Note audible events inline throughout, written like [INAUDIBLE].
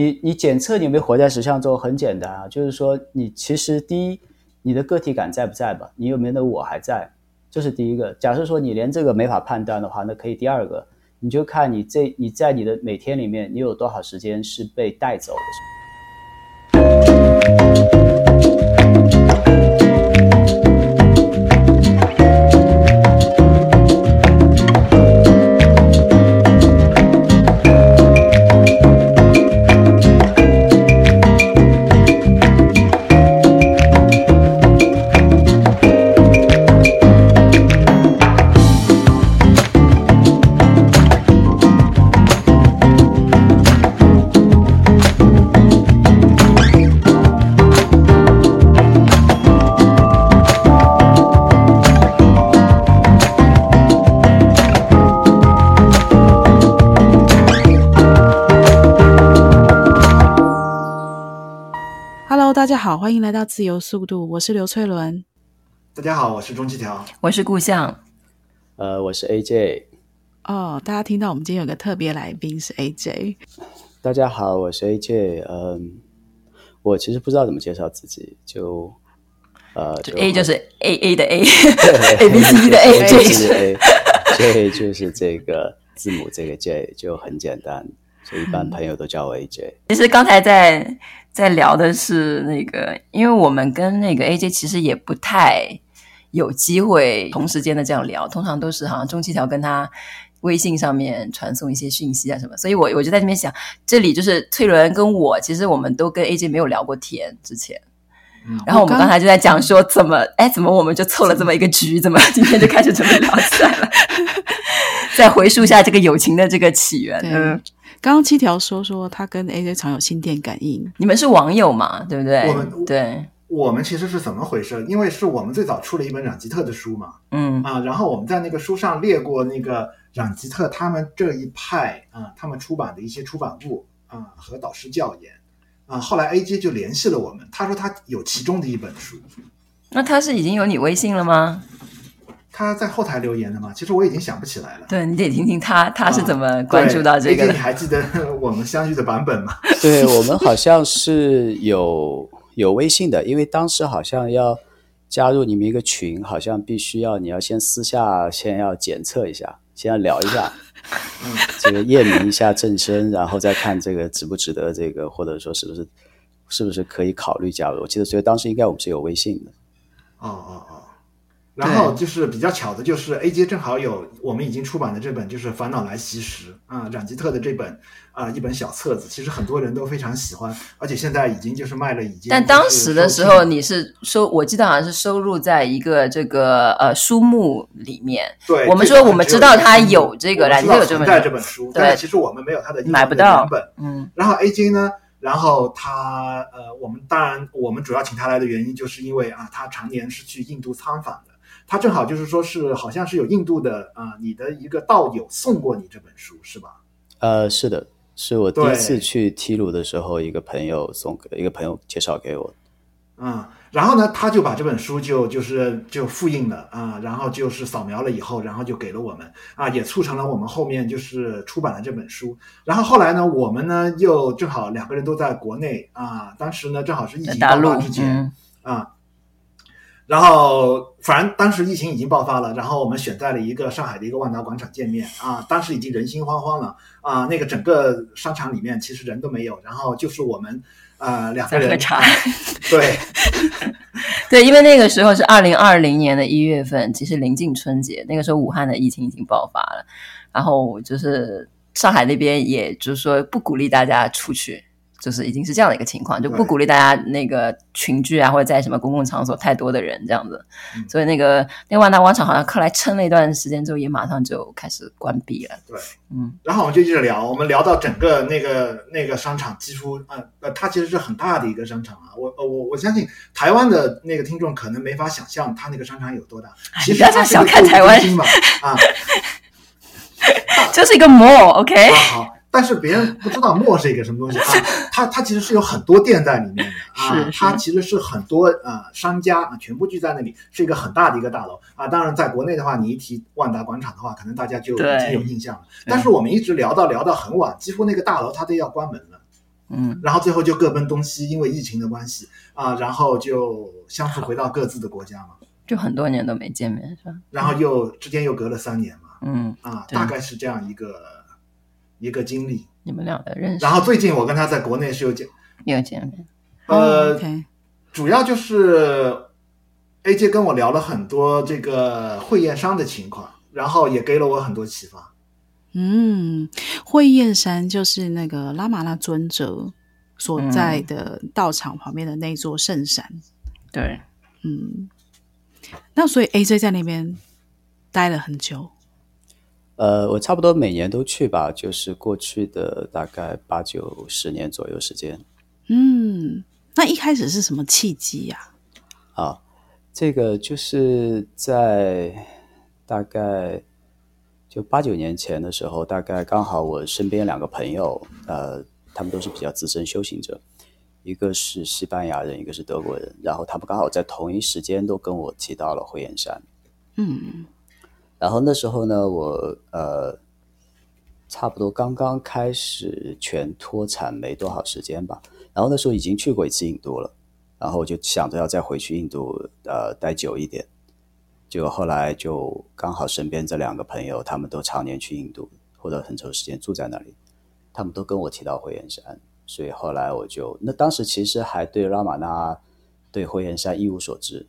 你你检测你有没有活在实相中很简单啊，就是说你其实第一，你的个体感在不在吧？你有没有那我还在？这是第一个。假设说你连这个没法判断的话，那可以第二个，你就看你这你在你的每天里面，你有多少时间是被带走的。欢迎来到自由速度，我是刘翠伦。大家好，我是钟七条，我是顾象，呃，我是 AJ。哦，大家听到我们今天有个特别来宾是 AJ。大家好，我是 AJ。嗯，我其实不知道怎么介绍自己，就呃，就 A 就是 A A [LAUGHS] 的 A，A B C 的 A，J 是 A，J 就是这个字母这个 J 就很简单，所以一般朋友都叫我 AJ。其实刚才在。在聊的是那个，因为我们跟那个 AJ 其实也不太有机会同时间的这样聊，通常都是好像中七条跟他微信上面传送一些讯息啊什么，所以我我就在那边想，这里就是翠伦跟我，其实我们都跟 AJ 没有聊过天之前，嗯，然后我们刚才就在讲说怎么，哎，怎么我们就凑了这么一个局，怎么今天就开始准备聊起来了？再回溯一下这个友情的这个起源，嗯。刚刚七条说说他跟 AJ 常有心电感应，你们是网友嘛？对不对？我们对，我们其实是怎么回事？因为是我们最早出了一本阮吉特的书嘛，嗯啊，然后我们在那个书上列过那个阮吉特他们这一派啊，他们出版的一些出版物啊和导师教研啊，后来 AJ 就联系了我们，他说他有其中的一本书，那他是已经有你微信了吗？他在后台留言的吗？其实我已经想不起来了。对，你得听听他他是怎么关注到这个的。啊、你还记得我们相遇的版本吗？[LAUGHS] 对，我们好像是有有微信的，因为当时好像要加入你们一个群，好像必须要你要先私下先要检测一下，先要聊一下，嗯，这个验明一下正身，然后再看这个值不值得这个，或者说是不是是不是可以考虑加入。我记得所以当时应该我们是有微信的。哦哦哦。然后就是比较巧的，就是 AJ 正好有我们已经出版的这本，就是《烦恼来袭时》啊，冉吉特的这本啊、呃、一本小册子，其实很多人都非常喜欢，而且现在已经就是卖了，已经。但当时的时候，你是收，我记得好像是收入在一个这个呃书目里面。对，我们说我们知道他有这个，冉吉特有这本在这本书，对，但其实我们没有他的买不到本。嗯，然后 AJ 呢，然后他呃，我们当然我们主要请他来的原因，就是因为啊，他常年是去印度参访的。他正好就是说，是好像是有印度的啊、呃，你的一个道友送过你这本书是吧？呃，是的，是我第一次去提鲁的时候，一个朋友送给一个朋友介绍给我。嗯，然后呢，他就把这本书就就是就复印了啊，然后就是扫描了以后，然后就给了我们啊，也促成了我们后面就是出版了这本书。然后后来呢，我们呢又正好两个人都在国内啊，当时呢正好是疫情爆发之前啊。然后，反正当时疫情已经爆发了，然后我们选在了一个上海的一个万达广场见面啊。[LAUGHS] 当时已经人心惶惶了啊，那个整个商场里面其实人都没有，然后就是我们啊两个人喝茶。啊、对，[LAUGHS] 对，因为那个时候是二零二零年的一月份，其实临近春节，那个时候武汉的疫情已经爆发了，然后就是上海那边也就是说不鼓励大家出去。就是已经是这样的一个情况，就不鼓励大家那个群聚啊，或者在什么公共场所太多的人这样子。嗯、所以那个那万达广场好像后来撑了一段时间之后，也马上就开始关闭了。对，嗯。然后我们就一直聊，我们聊到整个那个那个商场几乎呃呃，它其实是很大的一个商场啊。我我我相信台湾的那个听众可能没法想象它那个商场有多大。其实它小看台湾嘛啊，[LAUGHS] 就是一个 mall，OK、okay? 啊。好。但是别人不知道 mall 是一个什么东西啊？[LAUGHS] 它它其实是有很多店在里面的啊，它其实是很多呃商家啊全部聚在那里，是一个很大的一个大楼啊。当然，在国内的话，你一提万达广场的话，可能大家就已经有印象了。但是我们一直聊到聊到很晚，几乎那个大楼它都要关门了。嗯，然后最后就各奔东西，因为疫情的关系啊，然后就相互回到各自的国家嘛，就很多年都没见面是吧？然后又之间又隔了三年嘛，嗯啊，大概是这样一个一个经历。你们俩的认识，然后最近我跟他在国内是有见，有见面，呃，哦，OK 主要就是 AJ 跟我聊了很多这个会燕山的情况，然后也给了我很多启发。嗯，会燕山就是那个拉玛拉尊者所在的道场旁边的那座圣山。对，嗯，那所以 AJ 在那边待了很久。呃，我差不多每年都去吧，就是过去的大概八九十年左右时间。嗯，那一开始是什么契机呀、啊，这个就是在大概就八九年前的时候，大概刚好我身边两个朋友，呃，他们都是比较资深修行者，一个是西班牙人，一个是德国人，然后他们刚好在同一时间都跟我提到了慧燕山。嗯，然后那时候呢，我呃，差不多刚刚开始全脱产没多少时间吧，然后那时候已经去过一次印度了，然后我就想着要再回去印度，呃，待久一点。结果后来就刚好身边这两个朋友，他们都常年去印度或者很长时间住在那里，他们都跟我提到慧燕山，所以后来我就那当时其实还对拉玛那对慧燕山一无所知，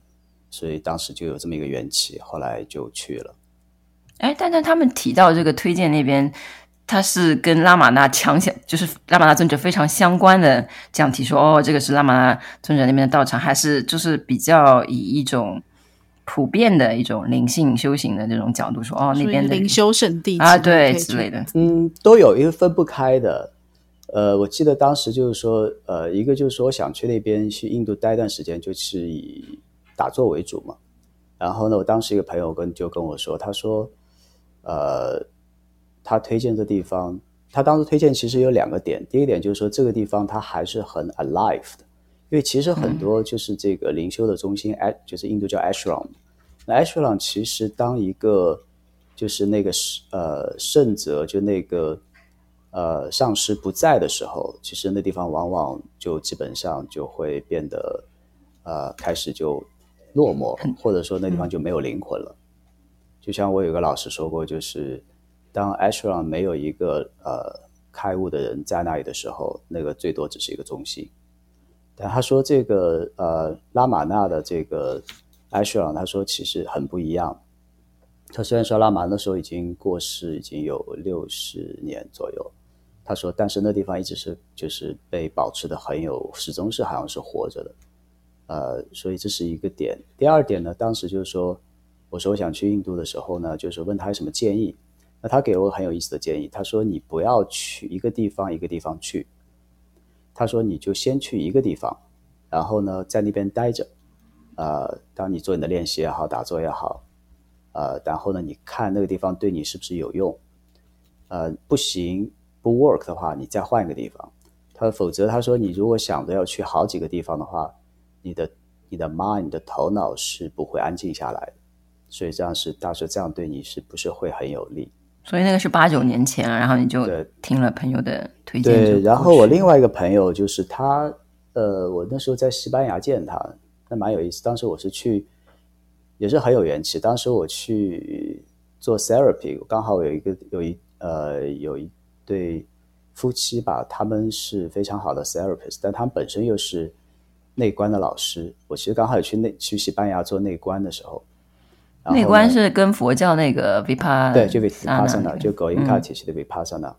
所以当时就有这么一个缘起，后来就去了。哎，但是他们提到这个推荐那边，他是跟拉玛那强相，就是拉玛那尊者非常相关的这样提说，哦，这个是拉玛那尊者那边的道场，还是就是比较以一种普遍的一种灵性修行的这种角度说，哦，那边的灵修圣地啊，对之类的，嗯，都有，因为分不开的。呃，我记得当时就是说，呃，一个就是说，我想去那边去印度待一段时间，就是以打坐为主嘛。然后呢，我当时一个朋友跟就跟我说，他说，呃，他推荐这地方，他当时推荐其实有两个点。第一点就是说，这个地方它还是很 alive 的，因为其实很多就是这个灵修的中心，哎、嗯，就是印度叫 ashram。那 ashram 其实当一个就是那个呃圣者，就那个呃上师不在的时候，其实那地方往往就基本上就会变得呃开始就落寞，或者说那地方就没有灵魂了。就像我有个老师说过，就是当 ashram 没有一个呃开悟的人在那里的时候，那个最多只是一个中心。但他说这个呃拉玛那的这个 ashram，他说其实很不一样。他虽然说拉玛那时候已经过世，已经有六十年左右，他说但是那地方一直是就是被保持的很有，始终是好像是活着的。呃，所以这是一个点。第二点呢，当时就是说。我说我想去印度的时候呢，就是问他有什么建议。那他给了我很有意思的建议。他说你不要去一个地方一个地方去。他说你就先去一个地方，然后呢在那边待着。呃，当你做你的练习也好，打坐也好，呃，然后呢你看那个地方对你是不是有用？呃，不行不 work 的话，你再换一个地方。他否则他说你如果想着要去好几个地方的话，你的你的 mind 的头脑是不会安静下来的。所以这样是，大师这样对你是不是会很有利？所以那个是八九年前，然后你就听了朋友的推荐。对，然后我另外一个朋友就是他，呃，我那时候在西班牙见他，那蛮有意思。当时我是去，也是很有缘起。当时我去做 therapy，刚好有一个有一呃有一对夫妻吧，他们是非常好的 therapist，但他们本身又是内观的老师。我其实刚好也去内去西班牙做内观的时候。内观是跟佛教那个 Vipassana 对，就 Vipassana 就 Goenka 体系的 Vipassana。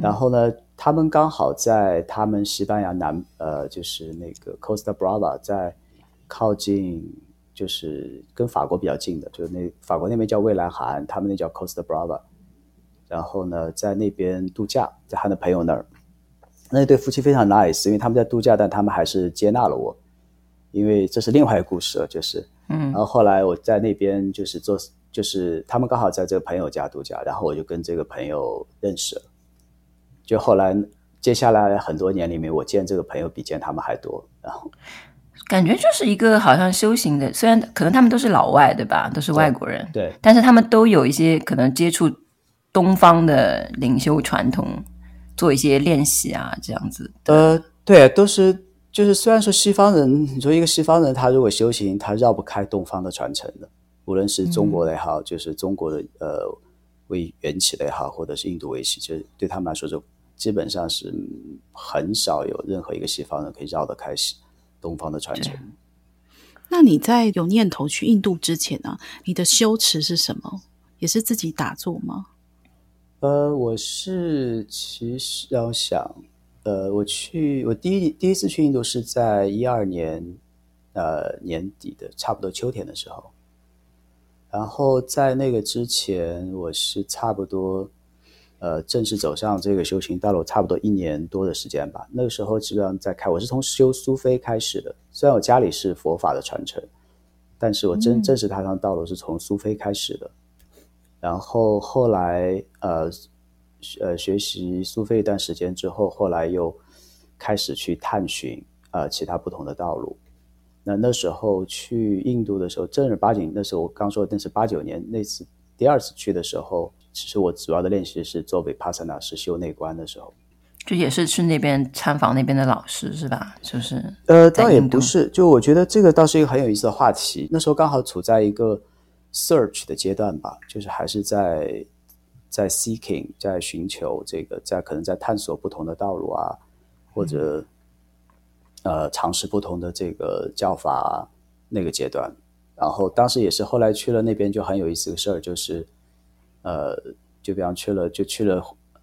然后呢，他们刚好在他们西班牙南呃，就是那个 Costa Brava，在靠近就是跟法国比较近的，就是那法国那边叫蔚蓝海岸，他们那叫 Costa Brava。然后呢，在那边度假，在他的朋友那儿，那对夫妻非常 nice，因为他们在度假，但他们还是接纳了我，因为这是另外一个故事了，就是。嗯，然后后来我在那边就是做，就是他们刚好在这个朋友家度假，然后我就跟这个朋友认识了。就后来接下来很多年里面，我见这个朋友比见他们还多。然后感觉就是一个好像修行的，虽然可能他们都是老外，对吧？都是外国人，对，对，但是他们都有一些可能接触东方的灵修传统做一些练习啊，这样子。呃，对，都是就是虽然说西方人，你说一个西方人，他如果修行，他绕不开东方的传承的，无论是中国的也好，嗯、就是中国的呃为缘起的也好，或者是印度为起，就是对他们来说，就基本上是很少有任何一个西方人可以绕得开西东方的传承。那你在有念头去印度之前呢、啊，你的修持是什么？也是自己打坐吗？呃，我是其实要想，呃，我去我第一第一次去印度是在一二年，呃年底的差不多秋天的时候，然后在那个之前，我是差不多。呃，正式走上这个修行道路，差不多一年多的时间吧。那个时候基本上在开，我是从修苏菲开始的。虽然我家里是佛法的传承，但是我真正式踏上道路是从苏菲开始的。嗯、然后后来呃呃学习苏菲一段时间之后，后来又开始去探寻呃其他不同的道路。那那时候去印度的时候，正儿八经，那时候我刚说的那是八九年那次第二次去的时候。其实我主要的练习是做 Vipassana，是修内观的时候，就也是去那边参访那边的老师是吧？就是呃，倒也不是，就我觉得这个倒是一个很有意思的话题。那时候刚好处在一个 search 的阶段吧，就是还是在在 seeking，在寻求这个，在可能在探索不同的道路啊，或者、嗯、呃尝试不同的这个叫法那个阶段。然后当时也是后来去了那边，就很有意思的事儿，就是。呃，就比方去了，就去了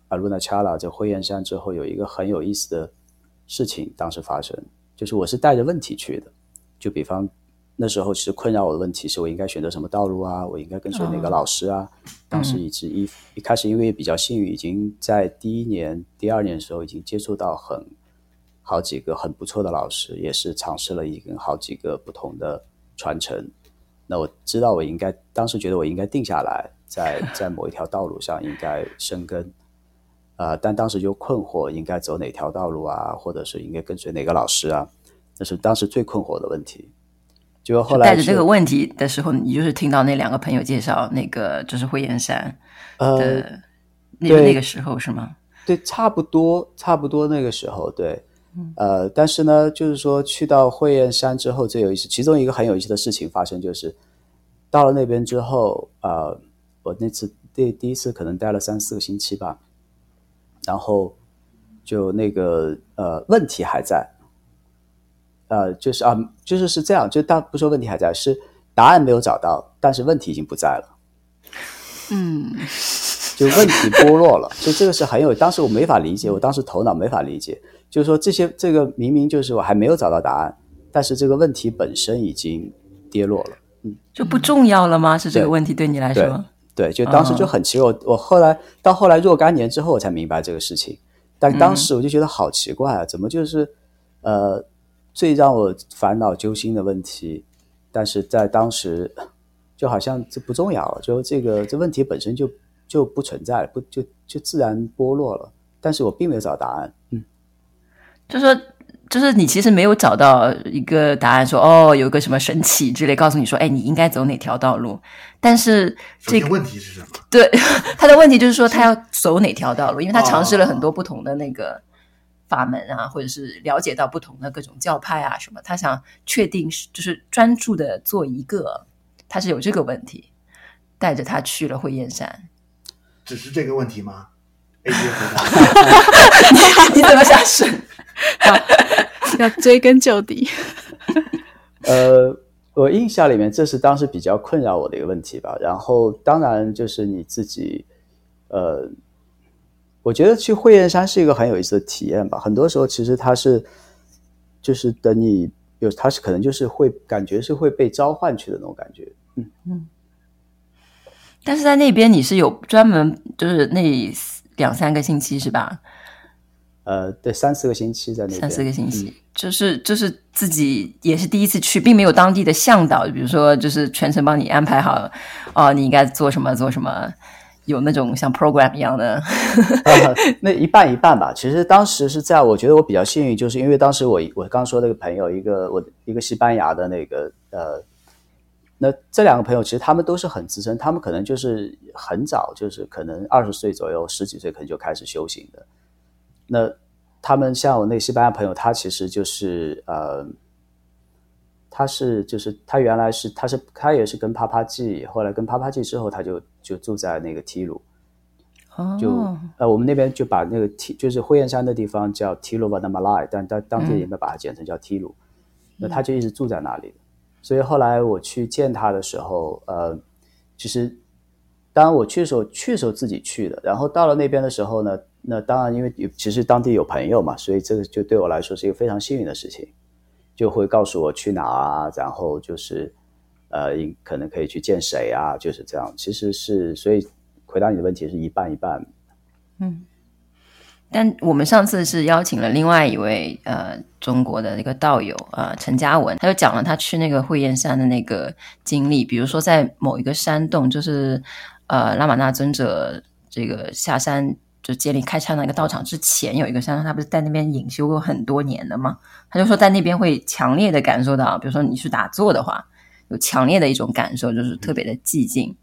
阿鲁纳恰拉这灰燕山之后，有一个很有意思的事情当时发生，就是我是带着问题去的。就比方那时候其实困扰我的问题是我应该选择什么道路啊？我应该跟随哪个老师啊？哦、当时一直一、嗯、一开始因为比较幸运，已经在第一年、第二年的时候已经接触到很好几个很不错的老师，也是尝试了一个好几个不同的传承。那我知道我应该当时觉得我应该定下来。在 [LAUGHS] 在某一条道路上应该生根，啊、呃，但当时就困惑，应该走哪条道路啊，或者是应该跟随哪个老师啊？那是当时最困惑的问题。就后来带着这个问题的时候，你就是听到那两个朋友介绍那个就是慧燕山的，呃，那个那个时候是吗？对，差不多，差不多那个时候，对，呃，但是呢，就是说去到惠燕山之后最有意思，其中一个很有意思的事情发生，就是到了那边之后，呃。我那次第第一次可能待了三四个星期吧，然后就那个呃问题还在，呃就是啊就是是这样，就当不说问题还在，是答案没有找到，但是问题已经不在了，嗯，就问题剥落了，所以这个是很有，当时我没法理解，我当时头脑没法理解，就是说这些这个明明就是我还没有找到答案，但是这个问题本身已经跌落了，嗯，就不重要了吗？是这个问题对你来说？对，就当时就很奇怪。我我后来到后来若干年之后，我才明白这个事情。但当时我就觉得好奇怪啊，怎么就是呃最让我烦恼揪心的问题，但是在当时就好像这不重要了，就这个这问题本身就就不存在了，不就就自然剥落了。但是我并没有找答案，嗯，就说。就是你其实没有找到一个答案说，说哦，有个什么神奇之类，告诉你说，哎，你应该走哪条道路。但是这个问题是什么？对，[LAUGHS] 他的问题就是说，他要走哪条道路，因为他尝试了很多不同的那个法门啊，哦、或者是了解到不同的各种教派啊什么，他想确定是就是专注的做一个，他是有这个问题，带着他去了会燕山。只是这个问题吗？哎，你怎么想是？要追根究底。[LAUGHS] 呃，我印象里面，这是当时比较困扰我的一个问题吧。然后，当然就是你自己，呃，我觉得去会燕山是一个很有意思的体验吧。很多时候，其实它是，就是等你有，它是可能就是会感觉是会被召唤去的那种感觉。嗯嗯。但是在那边，你是有专门就是那两三个星期是吧？呃，对，三四个星期在那边，三四个星期，嗯、就是就是自己也是第一次去，并没有当地的向导，比如说就是全程帮你安排好，哦，你应该做什么做什么，有那种像 program 一样的，呃、[LAUGHS] 那一半一半吧。其实当时是这样，我觉得我比较幸运，就是因为当时我我刚说那个朋友，一个我一个西班牙的那个呃，那这两个朋友其实他们都是很资深，他们可能就是很早，就是可能二十岁左右，十几岁可能就开始修行的。那他们像我那西班牙朋友，他其实就是呃，他是就是他原来是他是他也是跟帕帕季，后来跟帕帕季之后，他就就住在那个提鲁。就呃，我们那边就把那个提，就是灰燕山的地方叫提鲁瓦纳马赖，但当当地人们把它简称叫提鲁。那他就一直住在那里，所以后来我去见他的时候，呃，其实当我去的时候，去的时候自己去的，然后到了那边的时候呢，那当然因为其实当地有朋友嘛，所以这个就对我来说是一个非常幸运的事情，就会告诉我去哪啊，然后就是呃，可能可以去见谁啊，就是这样。其实是所以。回答你的问题是一半一半，嗯，但我们上次是邀请了另外一位呃中国的一个道友呃陈嘉文，他就讲了他去那个慧燕山的那个经历，比如说在某一个山洞，就是呃拉玛那尊者这个下山就建立开山那个道场之前，有一个山洞，他不是在那边隐修过很多年的吗？他就说在那边会强烈的感受到，比如说你去打坐的话，有强烈的一种感受，就是特别的寂静。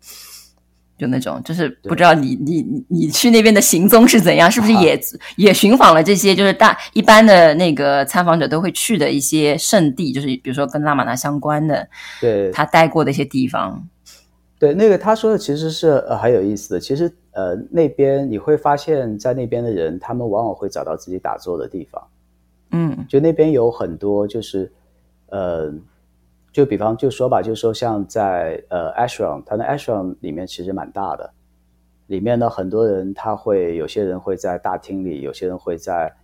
就那种，就是不知道你你你你去那边的行踪是怎样，是不是也也寻访了这些，就是大一般的那个参访者都会去的一些圣地，就是比如说跟拉玛那相关的，对，他待过的一些地方。对，那个他说的其实是呃很有意思的。其实呃那边你会发现在那边的人，他们往往会找到自己打坐的地方。嗯，就那边有很多就是呃。就比方就说吧，就说像在呃 ashram，它的 ashram 里面其实蛮大的，里面呢很多人他会有些人会在大厅里，有些人会在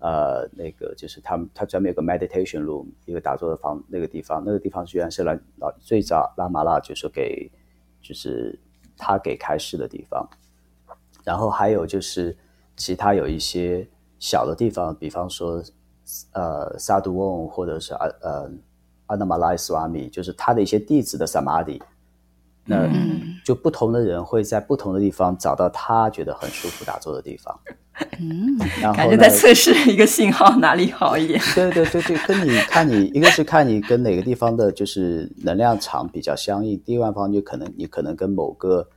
呃那个就是他们他专门有个 meditation room 一个打坐的房那个地方，那个地方居然是来老最早拉玛拉就是给就是他给开示的地方，然后还有就是其他有一些小的地方，比方说呃萨杜翁或者是呃。呃阿那马拉斯瓦米就是他的一些弟子的萨玛迪，那就不同的人会在不同的地方找到他觉得很舒服打坐的地方。嗯，然后感觉在测试一个信号哪里好一点。对对对对，跟你看你一个是看你跟哪个地方的就是能量场比较相应，第二方就可能你可能跟某个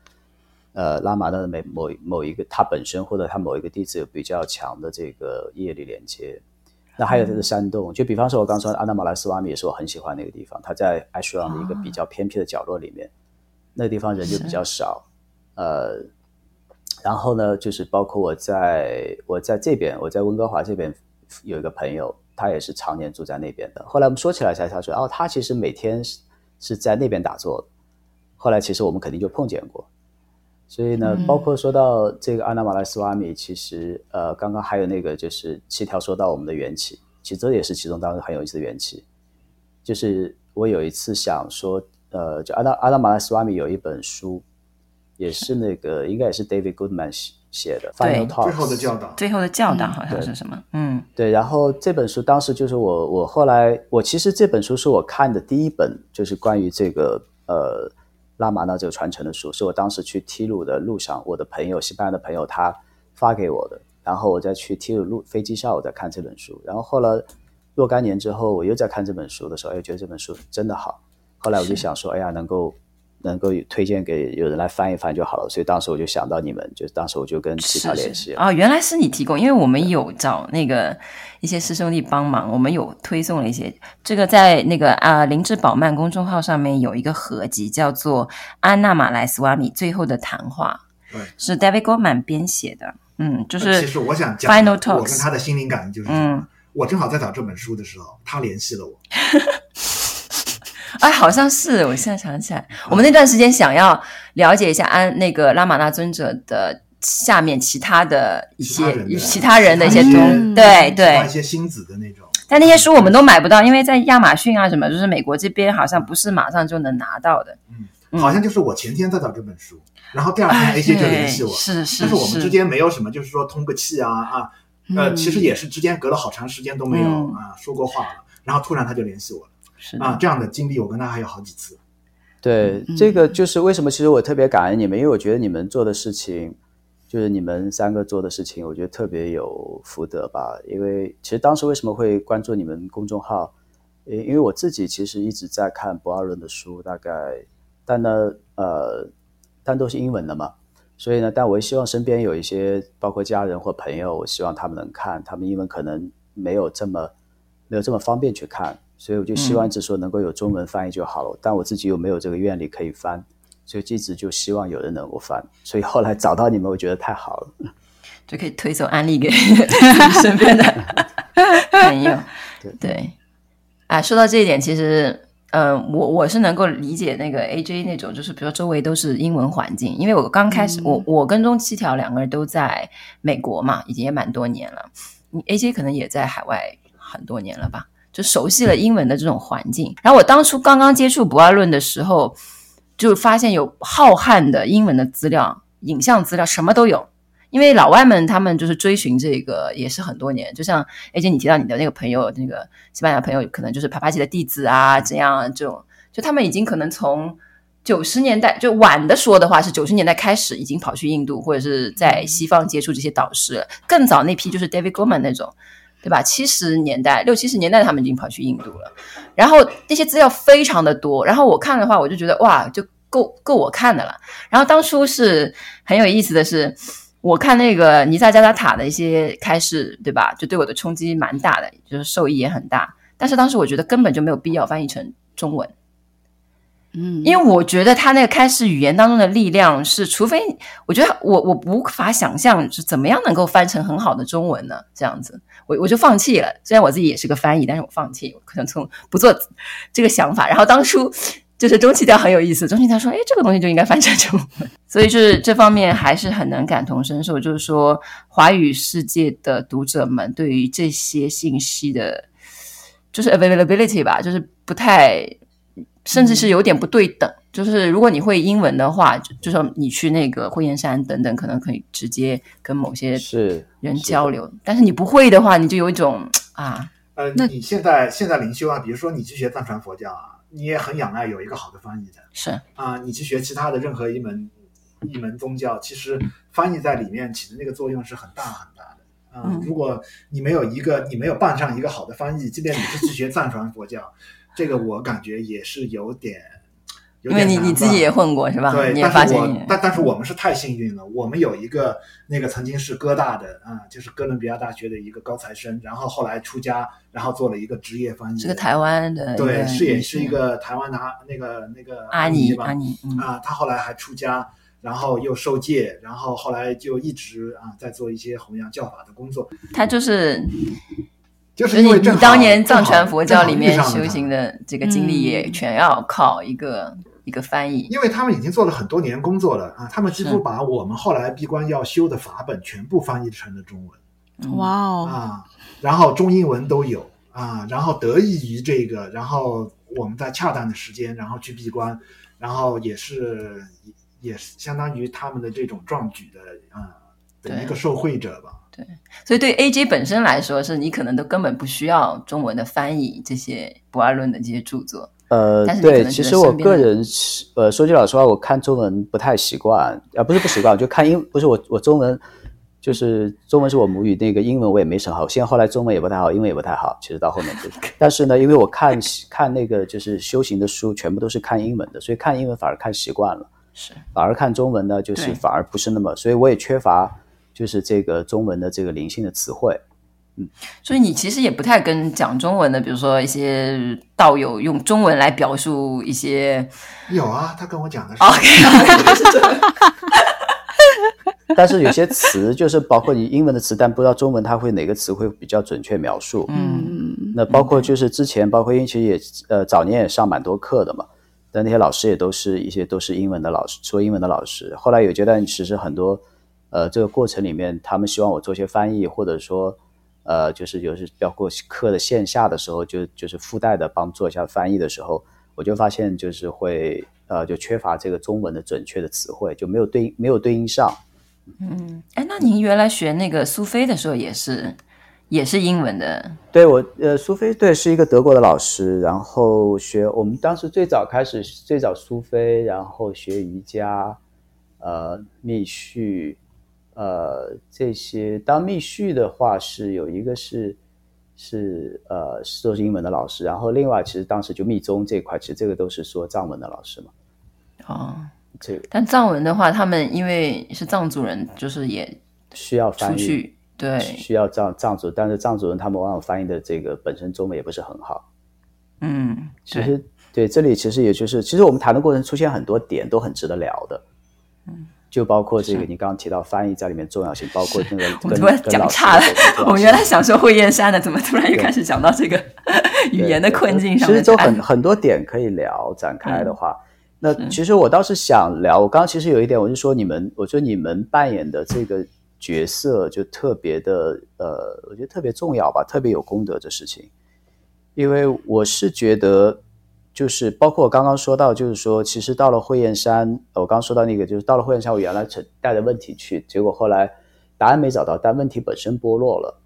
呃拉玛的某某某一个他本身或者他某一个弟子有比较强的这个业力连接。那还有这个山洞，就比方说，我刚说阿纳马拉斯瓦米也是我很喜欢那个地方，它在 Ashram 的一个比较偏僻的角落里面，那个地方人就比较少。呃，然后呢，就是包括我在我在这边，我在温哥华这边有一个朋友，他也是常年住在那边的。后来我们说起来才他说，哦，他其实每天是是在那边打坐的。后来其实我们肯定就碰见过。所以呢，包括说到这个阿纳马拉斯瓦米，其实呃，刚刚还有那个就是七条说到我们的缘起，其实这也是其中当中很有意思的缘起。就是我有一次想说，呃，就阿纳阿纳马拉斯瓦米有一本书，也是那个应该也是 David Goodman 写写的，Final Talks，最后的教导，最后的教导好像是什么？嗯，对。然后这本书当时就是我我后来我其实这本书是我看的第一本，就是关于这个呃。拉玛那这个传承的书，是我当时去提鲁的路上，我的朋友西班牙的朋友他发给我的。然后我在去提鲁路飞机上，我在看这本书。然后后来若干年之后，我又在看这本书的时候，哎，觉得这本书真的好。后来我就想说，哎呀，能够。能够推荐给有人来翻一翻就好了，所以当时我就想到你们，就当时我就跟其他联系啊、哦，原来是你提供，因为我们有找那个一些师兄弟帮忙，我们有推送了一些。这个在那个啊林志宝曼公众号上面有一个合集，叫做《安娜马来斯瓦米最后的谈话》，对，是 David Goldman 编写的。嗯，就是其实我想讲 Final Talks，我跟他的心灵感应就是，嗯，我正好在找这本书的时候，他联系了我。[LAUGHS] 哎，好像是，我现在想起来，我们那段时间想要了解一下安那个拉玛那尊者的下面其他的一些其他，其他人的一些东西，对对，一些星子的那种。但那些书我们都买不到，因为在亚马逊啊什么，就是美国这边好像不是马上就能拿到的。嗯，好像就是我前天在找这本书，然后第二天 AJ 就联系我，是是，但是我们之间没有什么，就是说通个气啊啊，呃，其实也是之间隔了好长时间都没有啊说过话了，然后突然他就联系我了。啊，这样的经历我跟他还有好几次。对，这个就是为什么，其实我特别感恩你们，因为我觉得你们做的事情，就是你们三个做的事情，我觉得特别有福德吧。因为其实当时为什么会关注你们公众号，因因为我自己其实一直在看不二论的书，大概，但呢，呃，但都是英文的嘛，所以呢，但我也希望身边有一些包括家人或朋友，我希望他们能看，他们英文可能没有这么没有这么方便去看，所以我就希望只说能够有中文翻译就好了。嗯、但我自己又没有这个愿力可以翻，所以一直就希望有人能够翻。所以后来找到你们，我觉得太好了。就可以推送安利给身边的 [LAUGHS] 朋友。对对，啊，说到这一点，其实，嗯、呃，我我是能够理解那个 AJ 那种，就是比如说周围都是英文环境，因为我刚开始，嗯、我我跟踪七条两个人都在美国嘛，已经也蛮多年了。你 AJ 可能也在海外很多年了吧，就熟悉了英文的这种环境。然后我当初刚刚接触博爱论的时候，就发现有浩瀚的英文的资料、影像资料，什么都有。因为老外们他们就是追寻这个也是很多年，就像 AJ 你提到你的那个朋友，那个西班牙朋友，可能就是帕帕奇的弟子啊，这样这种，就他们已经可能从九十年代就晚的说的话是九十年代开始已经跑去印度或者是在西方接触这些导师，更早那批就是 David Gorman 那种，对吧？七十年代六七十年代他们已经跑去印度了，然后那些资料非常的多，然后我看的话我就觉得哇，就够够我看的了。然后当初是很有意思的是。我看那个尼萨加达塔的一些开示，对吧？就对我的冲击蛮大的，就是受益也很大。但是当时我觉得根本就没有必要翻译成中文，嗯，因为我觉得他那个开始语言当中的力量是，除非我觉得我我无法想象是怎么样能够翻成很好的中文呢？这样子，我我就放弃了。虽然我自己也是个翻译，但是我放弃，我可能从不做这个想法。然后当初。就是中期调很有意思，中期调说：“哎，这个东西就应该翻成中文。”所以就是这方面还是很能感同身受。就是说，华语世界的读者们对于这些信息的，就是 availability 吧，就是不太，甚至是有点不对等。嗯、就是如果你会英文的话，就，就说你去那个慧燕山等等，可能可以直接跟某些是人交流。是是但是你不会的话，你就有一种啊，呃，那你现在现在灵修啊，比如说你去学藏传佛教啊。你也很仰赖有一个好的翻译的，是啊，你去学其他的任何一门一门宗教，其实翻译在里面起的那个作用是很大很大的啊。嗯，如果你没有一个，你没有办上一个好的翻译，即便你是去学藏传佛教，这个我感觉也是有点。因为你你自己也混过是吧？对，你也发现但是我但但是我们是太幸运了，我们有一个那个曾经是哥大的啊，就是哥伦比亚大学的一个高材生，然后后来出家，然后做了一个职业翻译，是个台湾的，对，是也是一个台湾的那个那个阿尼吧，阿尼，嗯、啊，他后来还出家，然后又受戒，然后后来就一直啊在做一些弘扬教法的工作。他就是就是因为你当年藏传佛教里面修行的这个经历，也全要靠一个。一个翻译，因为他们已经做了很多年工作了啊，他们几乎把我们后来闭关要修的法本全部翻译成了中文。哇哦啊，然后中英文都有啊，然后得益于这个，然后我们在恰当的时间，然后去闭关，然后也是也是相当于他们的这种壮举的啊的一个受惠者吧。对，所以对 AJ 本身来说，是你可能都根本不需要中文的翻译这些不二论的这些著作。呃，对，其实我个人是，呃，说句老实话，我看中文不太习惯，啊、呃，不是不习惯，就看英，不是我，我中文就是中文是我母语，那个英文我也没什么好，现在后来中文也不太好，英文也不太好，其实到后面就是，但是呢，因为我看看那个就是修行的书，全部都是看英文的，所以看英文反而看习惯了，是，反而看中文呢，就是反而不是那么，所以我也缺乏就是这个中文的这个灵性的词汇。嗯，所以你其实也不太跟讲中文的，比如说一些道友用中文来表述一些。有啊，他跟我讲的是。OK，[LAUGHS] [LAUGHS] 但是有些词就是包括你英文的词，但不知道中文它会哪个词会比较准确描述。嗯，那包括就是之前，包括因为其实也呃早年也上蛮多课的嘛，但那些老师也都是一些都是英文的老师，说英文的老师。后来有阶段其实很多呃这个过程里面，他们希望我做些翻译，或者说。呃，就是有时包括课的线下的时候，就就是附带的帮做一下翻译的时候，我就发现就是会呃，就缺乏这个中文的准确的词汇，就没有对应没有对应上。嗯，哎，那您原来学那个苏菲的时候也是也是英文的？对，我呃，苏菲对是一个德国的老师，然后学我们当时最早开始最早苏菲，然后学瑜伽，呃，密续。呃，这些当密续的话是有一个是是呃都是英文的老师，然后另外其实当时就密宗这一块，其实这个都是说藏文的老师嘛。哦，这个。但藏文的话，他们因为是藏族人，就是也需要翻译，对，需要藏藏族，但是藏族人他们往往翻译的这个本身中文也不是很好。嗯，其实对，对这里其实也就是，其实我们谈的过程出现很多点都很值得聊的。嗯。就包括这个，你刚刚提到翻译在里面重要性，包括那个跟跟讲差了。我原来想说惠燕山的，怎么突然又开始讲到这个语言的困境上？其实都很很多点可以聊展开的话，嗯、那其实我倒是想聊。我刚刚其实有一点，我是说你们，我觉得你们扮演的这个角色就特别的，呃，我觉得特别重要吧，特别有功德的事情，因为我是觉得。就是包括我刚刚说到，就是说，其实到了慧燕山，我刚刚说到那个，就是到了慧燕山，我原来带着问题去，结果后来答案没找到，但问题本身剥落了。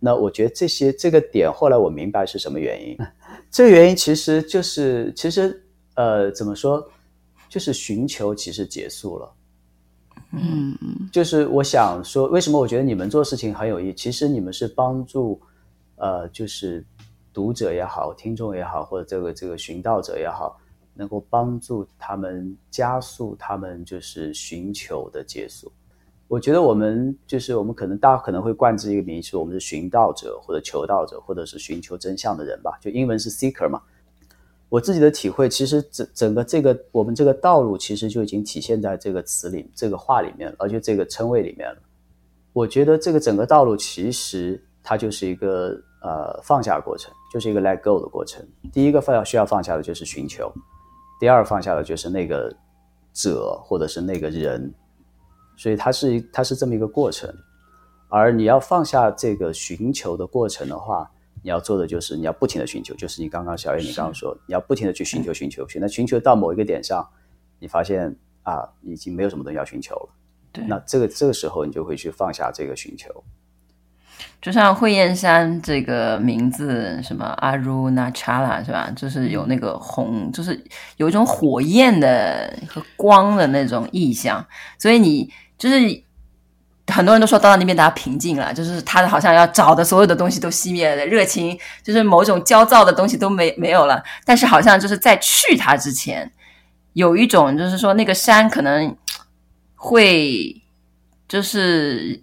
那我觉得这些这个点，后来我明白是什么原因。这个原因其实就是，其实呃，怎么说，就是寻求其实结束了。嗯嗯，就是我想说，为什么我觉得你们做事情很有意义？其实你们是帮助，呃，就是。读者也好，听众也好，或者这个这个寻道者也好，能够帮助他们加速他们就是寻求的结束。我觉得我们就是我们可能大家可能会冠之一个名词，我们是寻道者或者求道者，或者是寻求真相的人吧。就英文是 seeker 嘛。我自己的体会，其实整整个这个我们这个道路，其实就已经体现在这个词里、这个话里面，而且这个称谓里面了。我觉得这个整个道路其实它就是一个。呃，放下过程就是一个 let go 的过程。第一个放要需要放下的就是寻求，第二放下的就是那个者或者是那个人，所以它是它是这么一个过程。而你要放下这个寻求的过程的话，你要做的就是你要不停的寻求，就是你刚刚小叶你刚刚说，你要不停的去寻求寻求寻，那寻求到某一个点上，你发现啊，已经没有什么东西要寻求了。对，那这个这个时候你就会去放下这个寻求。就像惠燕山这个名字，什么阿如那查拉是吧？就是有那个红，就是有一种火焰的和光的那种意象。所以你就是很多人都说到那边，大家平静了，就是他好像要找的所有的东西都熄灭了，热情就是某种焦躁的东西都没没有了。但是好像就是在去它之前，有一种就是说那个山可能会就是。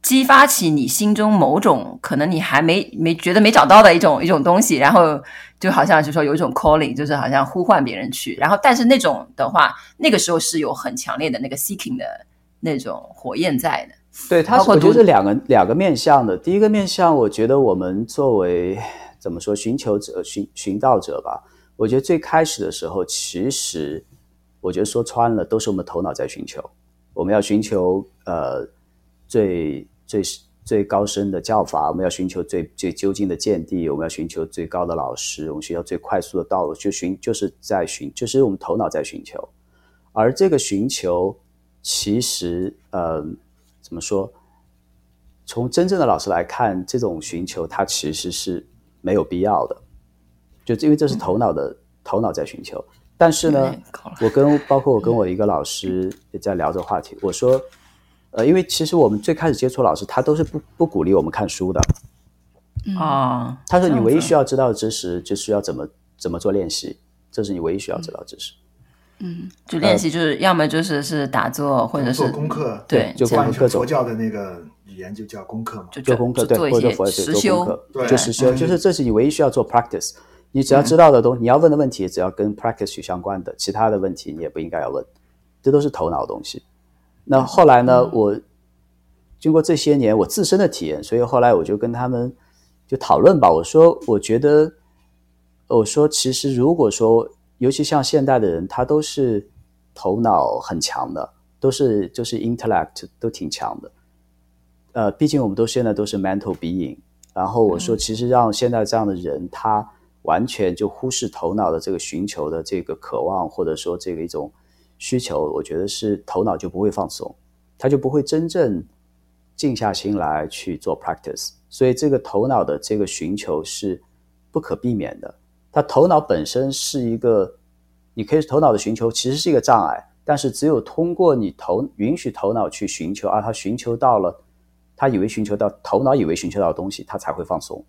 激发起你心中某种可能你还没没觉得没找到的一种一种东西，然后就好像就说有一种 calling，就是好像呼唤别人去。然后但是那种的话，那个时候是有很强烈的那个 seeking 的那种火焰在的。对，它是我觉得是两个两个面向的。第一个面向，我觉得我们作为怎么说寻求者、寻寻道者吧，我觉得最开始的时候，其实我觉得说穿了，都是我们头脑在寻求。我们要寻求呃。最最最高深的教法，我们要寻求最最究竟的见地，我们要寻求最高的老师，我们需要最快速的道路，就寻就是在寻，就是我们头脑在寻求。而这个寻求，其实呃，怎么说？从真正的老师来看，这种寻求它其实是没有必要的，就因为这是头脑的、嗯、头脑在寻求。但是呢，我跟包括我跟我一个老师也在聊这个话题，我说。呃，因为其实我们最开始接触老师，他都是不不鼓励我们看书的。啊、嗯，他说你唯一需要知道的知识，就是要怎么怎么做练习，这是你唯一需要知道的知识。嗯，就练习就是要么就是是打坐，或者是做功课，对，就功课。佛教的那个语言就叫功课嘛，就做功课，对，或者佛做功课，对，就实修，就是这是你唯一需要做 practice。你只要知道的东西，你要问的问题，只要跟 practice 相关的，其他的问题你也不应该要问，这都是头脑的东西。那后来呢？嗯、我经过这些年我自身的体验，所以后来我就跟他们就讨论吧。我说，我觉得，我说，其实如果说，尤其像现代的人，他都是头脑很强的，都是就是 intellect 都挺强的。呃，毕竟我们都现在都是 mental being。然后我说，其实让现在这样的人，他完全就忽视头脑的这个寻求的这个渴望，或者说这个一种。需求，我觉得是头脑就不会放松，他就不会真正静下心来去做 practice。所以，这个头脑的这个寻求是不可避免的。他头脑本身是一个，你可以头脑的寻求其实是一个障碍，但是只有通过你头允许头脑去寻求，而他寻求到了，他以为寻求到头脑以为寻求到的东西，他才会放松。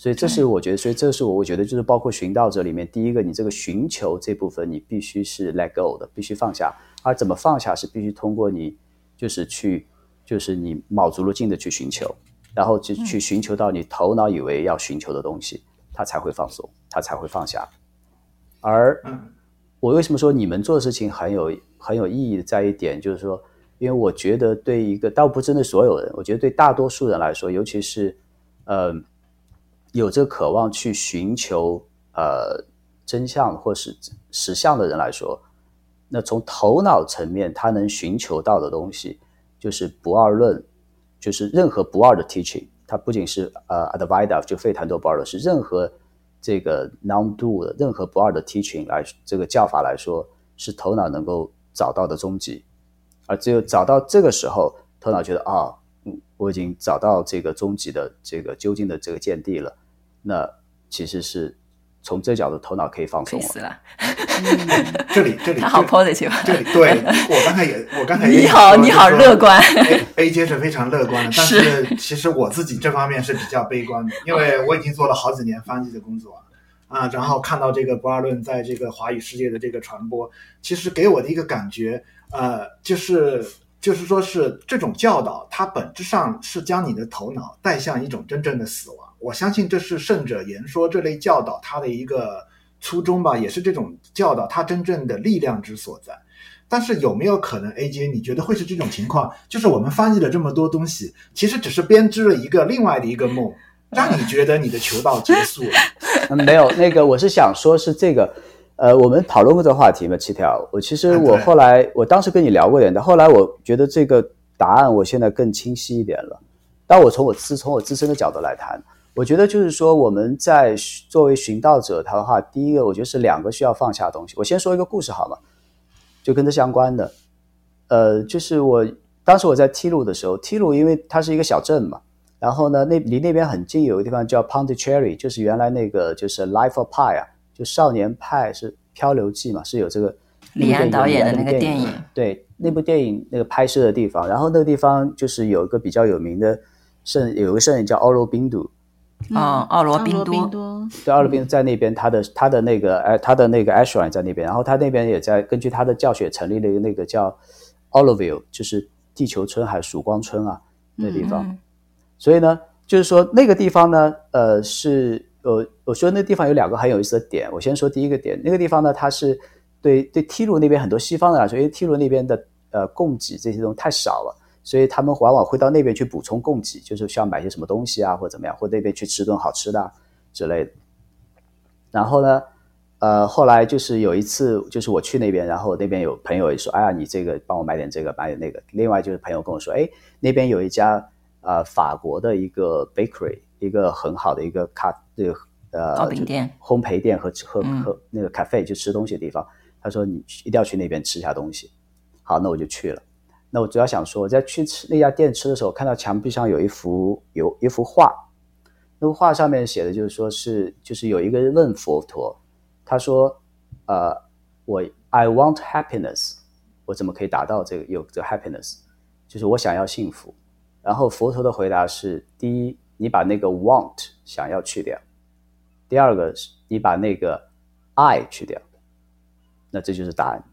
所以这是我觉得，所以这是我我觉得就是包括寻道者里面第一个，你这个寻求这部分你必须是 let go 的，必须放下。而怎么放下是必须通过你就是去就是你卯足了劲的去寻求，然后去去寻求到你头脑以为要寻求的东西，它才会放松，它才会放下。而我为什么说你们做的事情很有很有意义的在一点，就是说，因为我觉得对一个倒不针对所有人，我觉得对大多数人来说，尤其是呃有这渴望去寻求呃真相或是实相的人来说，那从头脑层面他能寻求到的东西，就是不二论，就是任何不二的 teaching，它不仅是呃 Advaita 就费檀多不二论，是任何。这个 non-do 的任何不二的 teaching 来这个教法来说，是头脑能够找到的终极，而只有找到这个时候，头脑觉得啊，嗯，我已经找到这个终极的这个究竟的这个见地了，那其实是从这角度，头脑可以放松了。死了，[LAUGHS] 这里这里他好 positive，这里对我刚才也我刚才也你好你好乐观，A J 是非常乐观的，但是其实我自己这方面是比较悲观的，因为我已经做了好几年翻译的工作啊，然后看到这个不二论在这个华语世界的这个传播，其实给我的一个感觉，呃，就是就是说是这种教导，它本质上是将你的头脑带向一种真正的死亡。我相信这是圣者言说这类教导它的一个初衷吧，也是这种教导它真正的力量之所在。但是有没有可能，AJ，你觉得会是这种情况？就是我们翻译了这么多东西，其实只是编织了一个另外的一个梦，让你觉得你的求道结束了。[LAUGHS] 没有，那个我是想说，是这个，呃，我们讨论过这个话题嘛，七条。我其实我后来，我当时跟你聊过一点的，后来我觉得这个答案我现在更清晰一点了。当我从我自从我自身的角度来谈。我觉得就是说，我们在作为寻道者他的话，第一个我觉得是两个需要放下的东西。我先说一个故事好吗？就跟这相关的，呃，就是我当时我在梯路的时候，梯路因为它是一个小镇嘛，然后呢，那离那边很近有一个地方叫 Pondicherry，就是原来那个就是 Life of Pi 啊，就少年派是漂流记嘛，是有这个李安导演的那个电影，对，那部电影那个拍摄的地方，然后那个地方就是有一个比较有名的圣，有一个圣人叫奥罗宾都。嗯，奥罗宾多，对，奥罗宾在那边，他的他的那个哎，他的那个 Ashrine 在那边，然后他那边也在根据他的教学成立了一个那个叫 Oloville，就是地球村还是曙光村啊，那地方。嗯、所以呢，就是说那个地方呢，呃，是呃，我说那地方有两个很有意思的点。我先说第一个点，那个地方呢，它是对对梯鲁那边很多西方人来说，因为梯鲁那边的呃供给这些东西太少了。所以他们往往会到那边去补充供给，就是需要买些什么东西啊，或者怎么样，或那边去吃顿好吃的之类的。然后呢，呃，后来就是有一次，就是我去那边，然后那边有朋友也说：“哎呀，你这个帮我买点这个，买点那个。”另外就是朋友跟我说：“哎，那边有一家呃法国的一个 bakery，一个很好的一个咖这个呃糕饼店、烘焙店和和和那个 cafe 就吃东西的地方。嗯”他说：“你一定要去那边吃一下东西。”好，那我就去了。那我主要想说，我在去吃那家店吃的时候，看到墙壁上有一幅有一幅画，那幅画上面写的就是说是就是有一个人问佛陀，他说，呃，我 I want happiness，我怎么可以达到这个有这个 happiness？就是我想要幸福。然后佛陀的回答是：第一，你把那个 want 想要去掉；第二个是你把那个 I 去掉。那这就是答案。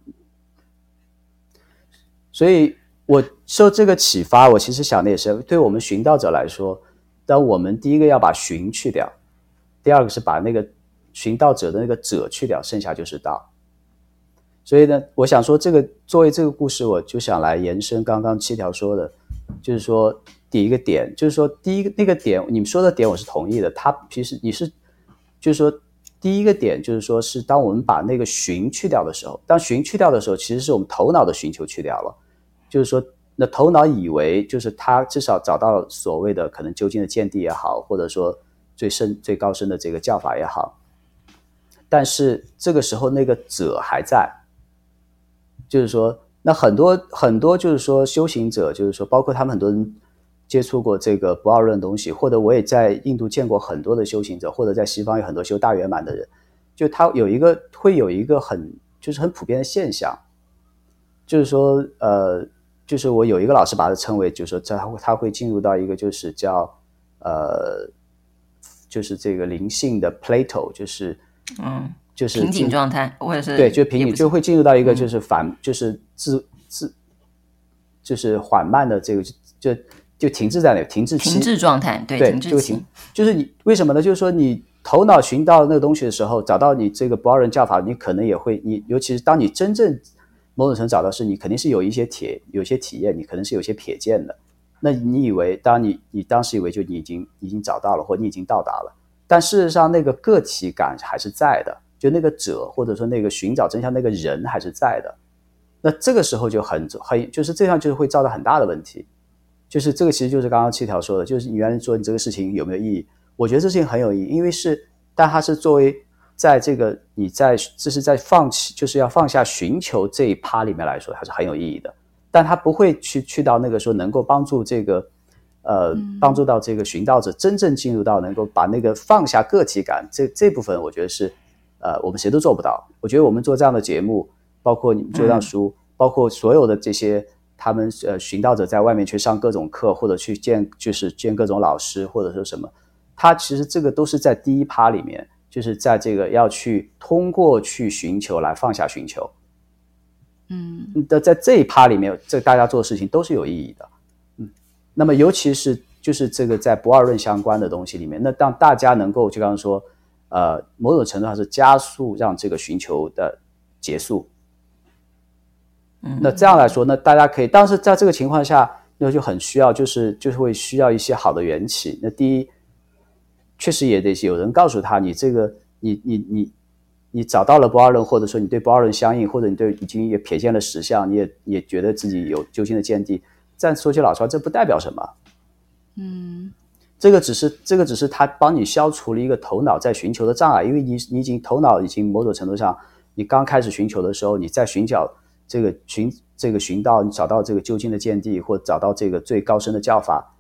所以。我受这个启发，我其实想的也是，对我们寻道者来说，当我们第一个要把寻去掉，第二个是把那个寻道者的那个者去掉，剩下就是道。所以呢，我想说，这个作为这个故事，我就想来延伸刚刚七条说的，就是说第一个点，就是说第一个那个点，你们说的点我是同意的。他其实你是，就是说第一个点，就是说是当我们把那个寻去掉的时候，当寻去掉的时候，其实是我们头脑的寻求去掉了。就是说，那头脑以为就是他至少找到所谓的可能究竟的见地也好，或者说最深最高深的这个教法也好，但是这个时候那个者还在，就是说，那很多很多就是说修行者，就是说包括他们很多人接触过这个不二论东西，或者我也在印度见过很多的修行者，或者在西方有很多修大圆满的人，就他有一个会有一个很就是很普遍的现象，就是说呃。就是我有一个老师把它称为，就是说他会他会进入到一个就是叫呃就是这个灵性的 plateau，就是嗯，就是瓶颈状态，或者是对，就瓶颈就会进入到一个就是反，嗯、就是自自就是缓慢的这个就就停滞在那停滞停滞状态，对，对停滞期就停，就是你为什么呢？就是说你头脑寻到那个东西的时候，找到你这个不二人教法，你可能也会你，尤其是当你真正某种程度找到是，你肯定是有一些体有些体验，你可能是有些瞥见的。那你以为，当你你当时以为就你已经已经找到了，或你已经到达了，但事实上那个个体感还是在的，就那个者或者说那个寻找真相那个人还是在的。那这个时候就很很就是这样，就是会造成很大的问题。就是这个其实就是刚刚七条说的，就是你原来做你这个事情有没有意义？我觉得这事情很有意义，因为是，但它是作为在这个你在这是在放弃，就是要放下寻求这一趴里面来说，它是很有意义的。但它不会去去到那个说能够帮助这个，呃，帮助到这个寻道者真正进入到能够把那个放下个体感这这部分，我觉得是，呃，我们谁都做不到。我觉得我们做这样的节目，包括你们做这样书，包括所有的这些他们呃寻道者在外面去上各种课或者去见就是见各种老师或者说什么，他其实这个都是在第一趴里面，就是在这个要去通过去寻求来放下寻求。嗯，的在这一趴里面，这大家做的事情都是有意义的，嗯，那么尤其是就是这个在不二论相关的东西里面，那当大家能够就刚刚说，呃，某种程度上是加速让这个寻求的结束，嗯，那这样来说，那大家可以，但是在这个情况下，那就很需要，就是就是会需要一些好的缘起。那第一，确实也得有人告诉他，你这个，你你你。你找到了不二论，或者说你对不二论相应，或者你对已经也瞥见了实相，你也也觉得自己有究竟的见地。但说句老实话，这不代表什么。嗯，这个只是这个只是他帮你消除了一个头脑在寻求的障碍，因为你你已经头脑已经某种程度上，你刚开始寻求的时候，你在寻找这个寻这个寻道，你找到这个究竟的见地，或找到这个最高深的教法，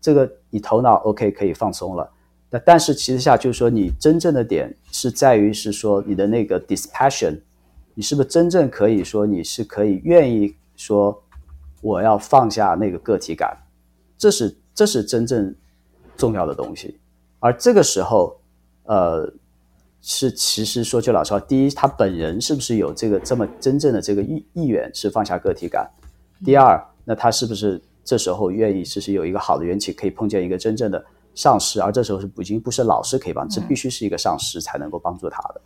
这个你头脑 OK 可以放松了。那但是其实下就是说，你真正的点是在于是说你的那个 dispassion，你是不是真正可以说你是可以愿意说我要放下那个个体感，这是这是真正重要的东西。而这个时候，呃，是其实说句老实话，第一，他本人是不是有这个这么真正的这个意意愿是放下个体感？第二，那他是不是这时候愿意，其实有一个好的缘起，可以碰见一个真正的。上师，而这时候是已经不是老师可以帮，这必须是一个上师才能够帮助他的。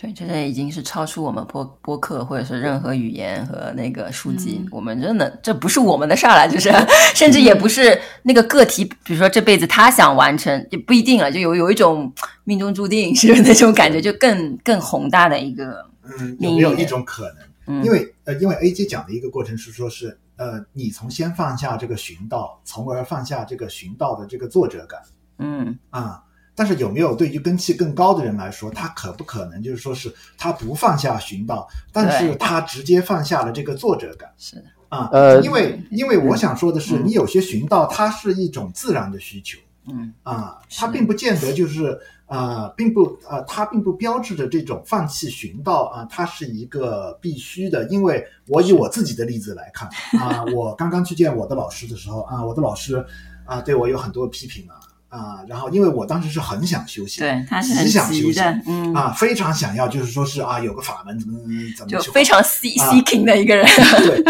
对，这已经是超出我们播播客或者是任何语言和那个书籍。嗯、我们真的这不是我们的事儿了，就是甚至也不是那个个体，比如说这辈子他想完成也不一定了，就有有一种命中注定是那种感觉，就更更宏大的一个。嗯，有没有一种可能？嗯、因为呃，因为 A J 讲的一个过程是说是。呃，你从先放下这个寻道，从而放下这个寻道的这个作者感，嗯啊，但是有没有对于根气更高的人来说，他可不可能就是说是他不放下寻道，但是他直接放下了这个作者感？是的啊，呃，因为因为我想说的是，嗯、你有些寻道，它是一种自然的需求，嗯啊，它并不见得就是。啊、呃，并不，呃，它并不标志着这种放弃寻道啊，它是一个必须的。因为我以我自己的例子来看啊，[LAUGHS] 我刚刚去见我的老师的时候啊，我的老师啊对我有很多批评啊啊，然后因为我当时是很想修行，对，他是很想修行，嗯啊，非常想要，就是说是啊，有个法门怎么怎么就非常 seeking 的一个人，啊、对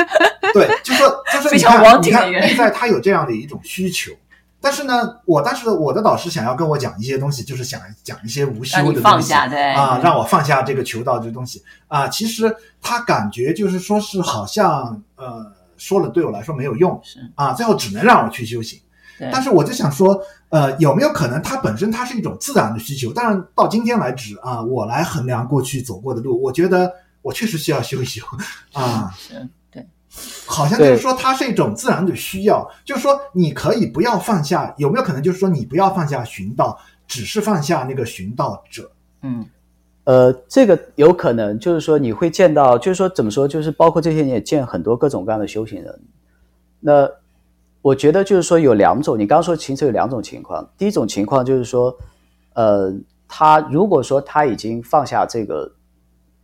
对，就说就是 [LAUGHS] 非常 wanting 的一个人，内在他有这样的一种需求。但是呢，我当时我的导师想要跟我讲一些东西，就是想讲一些无修的东西啊，让我放下这个求道这东西啊。其实他感觉就是说是好像呃说了对我来说没有用是啊，最后只能让我去修行。但是我就想说，呃，有没有可能它本身它是一种自然的需求？但是到今天来止啊，我来衡量过去走过的路，我觉得我确实需要修一修啊。是。好像就是说，它是一种自然的需要。就是说，你可以不要放下，有没有可能就是说，你不要放下寻道，只是放下那个寻道者？嗯，呃，这个有可能，就是说你会见到，就是说怎么说，就是包括这些你也见很多各种各样的修行人。那我觉得就是说有两种，你刚刚说其实有两种情况。第一种情况就是说，呃，他如果说他已经放下这个，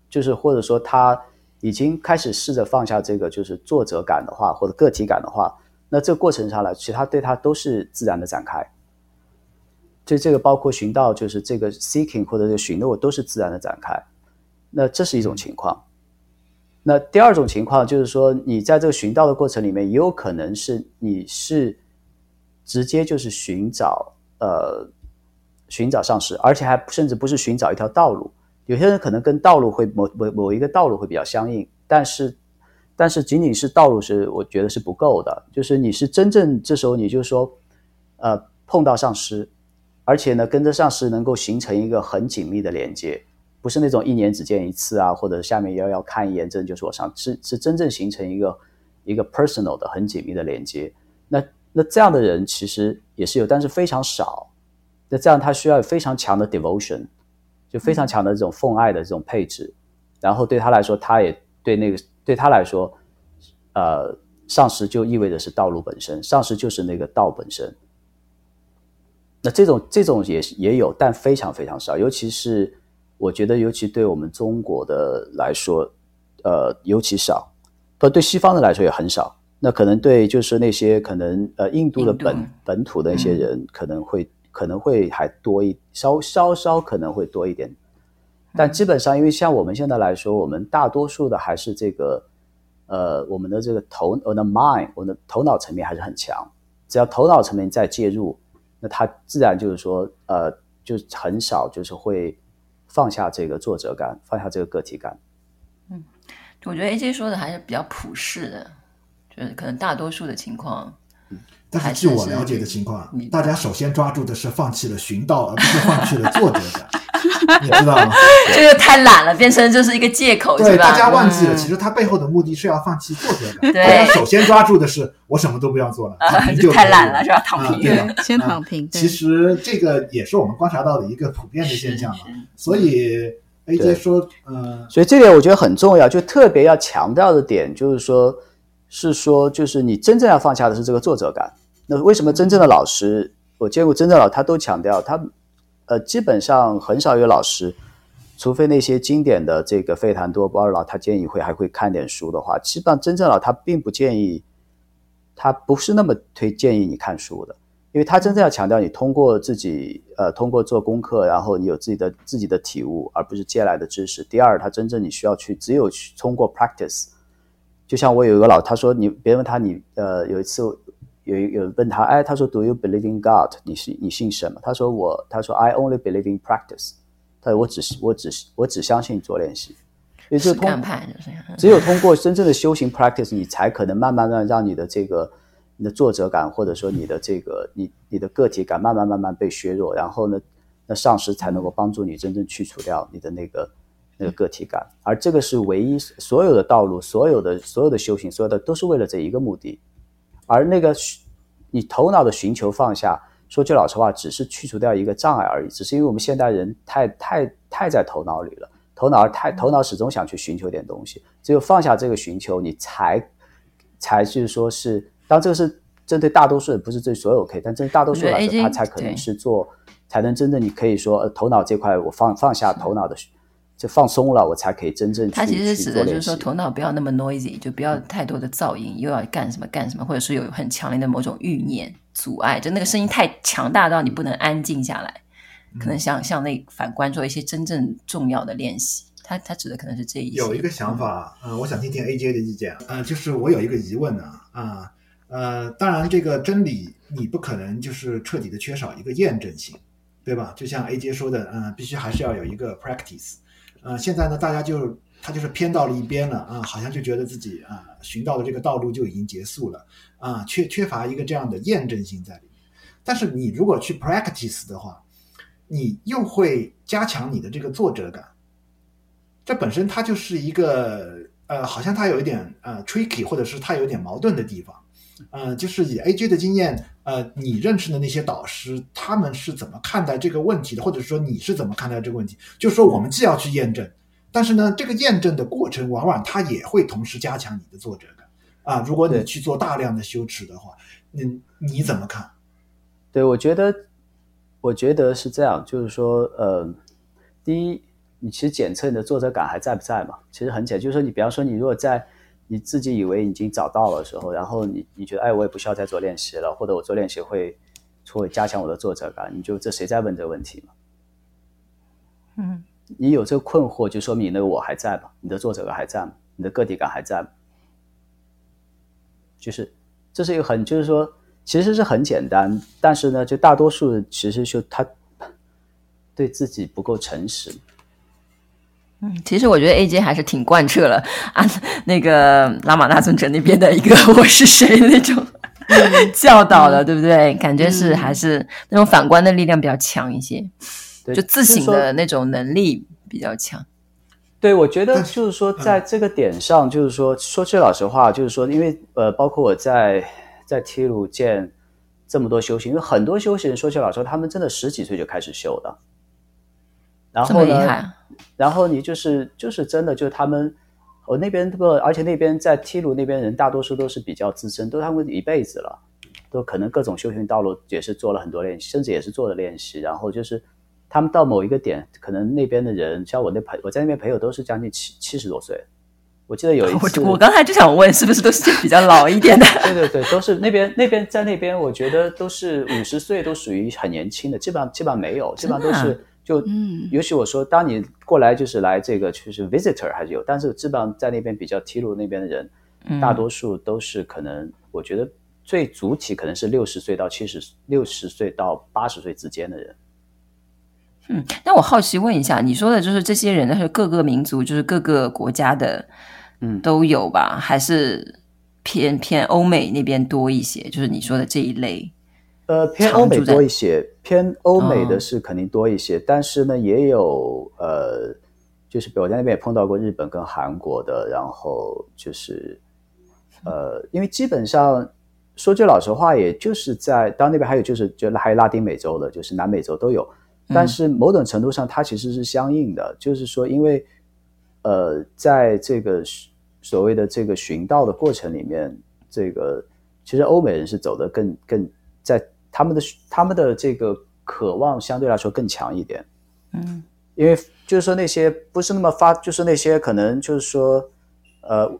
就是或者说他。已经开始试着放下这个就是作者感的话，或者个体感的话，那这个过程上来，其他对他都是自然的展开。就这个包括寻道就是这个 seeking 或者这个寻的，我都是自然的展开。那这是一种情况。那第二种情况就是说，你在这个寻道的过程里面，也有可能是你是直接就是寻找呃寻找上师，而且还甚至不是寻找一条道路。有些人可能跟道路会某某某一个道路会比较相应，但是但是仅仅是道路是我觉得是不够的。就是你是真正这时候你就说呃碰到上师，而且呢跟着上师能够形成一个很紧密的连接。不是那种一年只见一次啊，或者下面要要看一眼，真就是我上是是真正形成一个一个 personal 的很紧密的连接。那那这样的人其实也是有，但是非常少。那这样他需要非常强的 devotion，就非常强的这种奉爱的这种配置。然后对他来说，他也对那个对他来说，呃，上师就意味着是道路本身，上师就是那个道本身。那这种这种也也有，但非常非常少，尤其是。我觉得，尤其对我们中国的来说，呃，尤其少；不对西方的来说也很少。那可能对，就是那些可能呃，印度的本度本土的一些人，可能会、嗯、可能会还多一稍稍稍可能会多一点。但基本上，因为像我们现在来说，我们大多数的还是这个呃，我们的这个头我的 mind，我的头脑层面还是很强。只要头脑层面再介入，那它自然就是说，呃，就很少就是会。放下这个作者感，放下这个个体感。嗯，我觉得 AJ 说的还是比较普世的，就是可能大多数的情况。嗯，但是据我了解的情况，大家首先抓住的是放弃了寻道，而不是放弃了作者感。[LAUGHS] 你知道吗？这个太懒了，变成就是一个借口，对，大家忘记了，其实他背后的目的是要放弃作者感。对，首先抓住的是我什么都不要做了，就太懒了，是吧？躺平，对 [LAUGHS] 先躺平。其实这个也是我们观察到的一个普遍的现象嘛。所以 AJ 说，嗯，所以这点我觉得很重要，就特别要强调的点就是说，是说就是你真正要放下的是这个作者感。那为什么真正的老师，我见过真正的老师，他都强调他。呃，基本上很少有老师，除非那些经典的这个费檀多、波尔老，他建议会还会看点书的话，基本上真正老他并不建议，他不是那么推建议你看书的，因为他真正要强调你通过自己呃通过做功课，然后你有自己的自己的体悟，而不是借来的知识。第二，他真正你需要去只有去通过 practice，就像我有一个老他说你别人问他你呃有一次。有有人问他，哎，他说，Do you believe in God？你是你信什么？他说我，他说 I only believe in practice。他说我只是我只是我只相信做练习。也就是通只有通过真正的修行 practice，你才可能慢慢慢让你的这个你的作者感，或者说你的这个你你的个体感慢慢慢慢被削弱，然后呢，那上师才能够帮助你真正去除掉你的那个那个个体感。而这个是唯一所有的道路，所有的所有的修行，所有的都是为了这一个目的。而那个，你头脑的寻求放下，说句老实话，只是去除掉一个障碍而已。只是因为我们现代人太太太在头脑里了，头脑太头脑始终想去寻求点东西。只有放下这个寻求，你才才就是说是，当这个是针对大多数人，不是对所有可以，但针对大多数人来说，他才可能是做，才能真正你可以说，呃，头脑这块我放放下头脑的。就放松了，我才可以真正去。他其实指的就是说，头脑不要那么 noisy，就不要太多的噪音，又要干什么干什么，或者是有很强烈的某种欲念阻碍，就那个声音太强大到你不能安静下来。嗯、可能想向内反观做一些真正重要的练习，他他指的可能是这一些。有一个想法，嗯、呃，我想听听 AJ 的意见。呃，就是我有一个疑问呢，啊，呃，当然这个真理你不可能就是彻底的缺少一个验证性，对吧？就像 AJ 说的，嗯、呃，必须还是要有一个 practice。呃，现在呢，大家就他就是偏到了一边了啊，好像就觉得自己啊寻到的这个道路就已经结束了啊，缺缺乏一个这样的验证性在里面。但是你如果去 practice 的话，你又会加强你的这个作者感，这本身它就是一个呃，好像它有一点呃 tricky，或者是它有点矛盾的地方。呃，就是以 AJ 的经验，呃，你认识的那些导师，他们是怎么看待这个问题的？或者说你是怎么看待这个问题？就是说，我们既要去验证，但是呢，这个验证的过程往往它也会同时加强你的作者感啊。如果你去做大量的修持的话，你你怎么看？对，我觉得，我觉得是这样，就是说，呃，第一，你其实检测你的作者感还在不在嘛？其实很简单，就是说，你比方说，你如果在。你自己以为已经找到了时候，然后你你觉得哎，我也不需要再做练习了，或者我做练习会会加强我的作者感，你就这谁在问这个问题嘛？嗯，你有这个困惑，就说明你那个我还在嘛，你的作者感还在嘛，你的个体感还在嘛。就是这是一个很，就是说其实是很简单，但是呢，就大多数其实就他对自己不够诚实。嗯，其实我觉得 AJ 还是挺贯彻了啊，那个拉玛那尊者那边的一个 [LAUGHS] 我是谁的那种 [LAUGHS] 教导的，对不对？感觉是还是那种反观的力量比较强一些，对，就自省的那种能力比较强。对，我觉得就是说，在这个点上，就是说，说句老实话，就是说，因为呃，包括我在在梯鲁见这么多修行，因为很多修行人，说句老实话，他们真的十几岁就开始修的。然后呢，厉害。然后你就是就是真的，就是他们，我那边这个，而且那边在梯鲁那边人，大多数都是比较资深，都他们一辈子了，都可能各种修行道路也是做了很多练习，甚至也是做了练习，然后就是。他们到某一个点，可能那边的人，像我那朋，我在那边朋友都是将近七七十多岁。我记得有一次，我我刚才就想问，是不是都是比较老一点的？对对对，都是那边那边在那边，我觉得都是五十岁，都属于很年轻的，基本上基本上没有，基本上都是就，嗯，尤其我说，当你过来就是来这个就是 visitor 还是有，但是基本上在那边比较梯路那边的人，大多数都是可能，我觉得最主体可能是六十岁到七十，六十岁到八十岁之间的人。嗯，那我好奇问一下，你说的就是这些人，那是各个民族，就是各个国家的，嗯，都有吧？还是偏偏欧美那边多一些？就是你说的这一类，呃，偏欧美多一些，偏欧美的是肯定多一些，哦、但是呢，也有呃，就是我在那边也碰到过日本跟韩国的，然后就是呃，因为基本上说句老实话，也就是在当那边还有就是就还有拉丁美洲的，就是南美洲都有。但是某种程度上，它其实是相应的，嗯、就是说，因为，呃，在这个所谓的这个寻道的过程里面，这个其实欧美人是走得更更在他们的他们的这个渴望相对来说更强一点，嗯，因为就是说那些不是那么发，就是那些可能就是说，呃，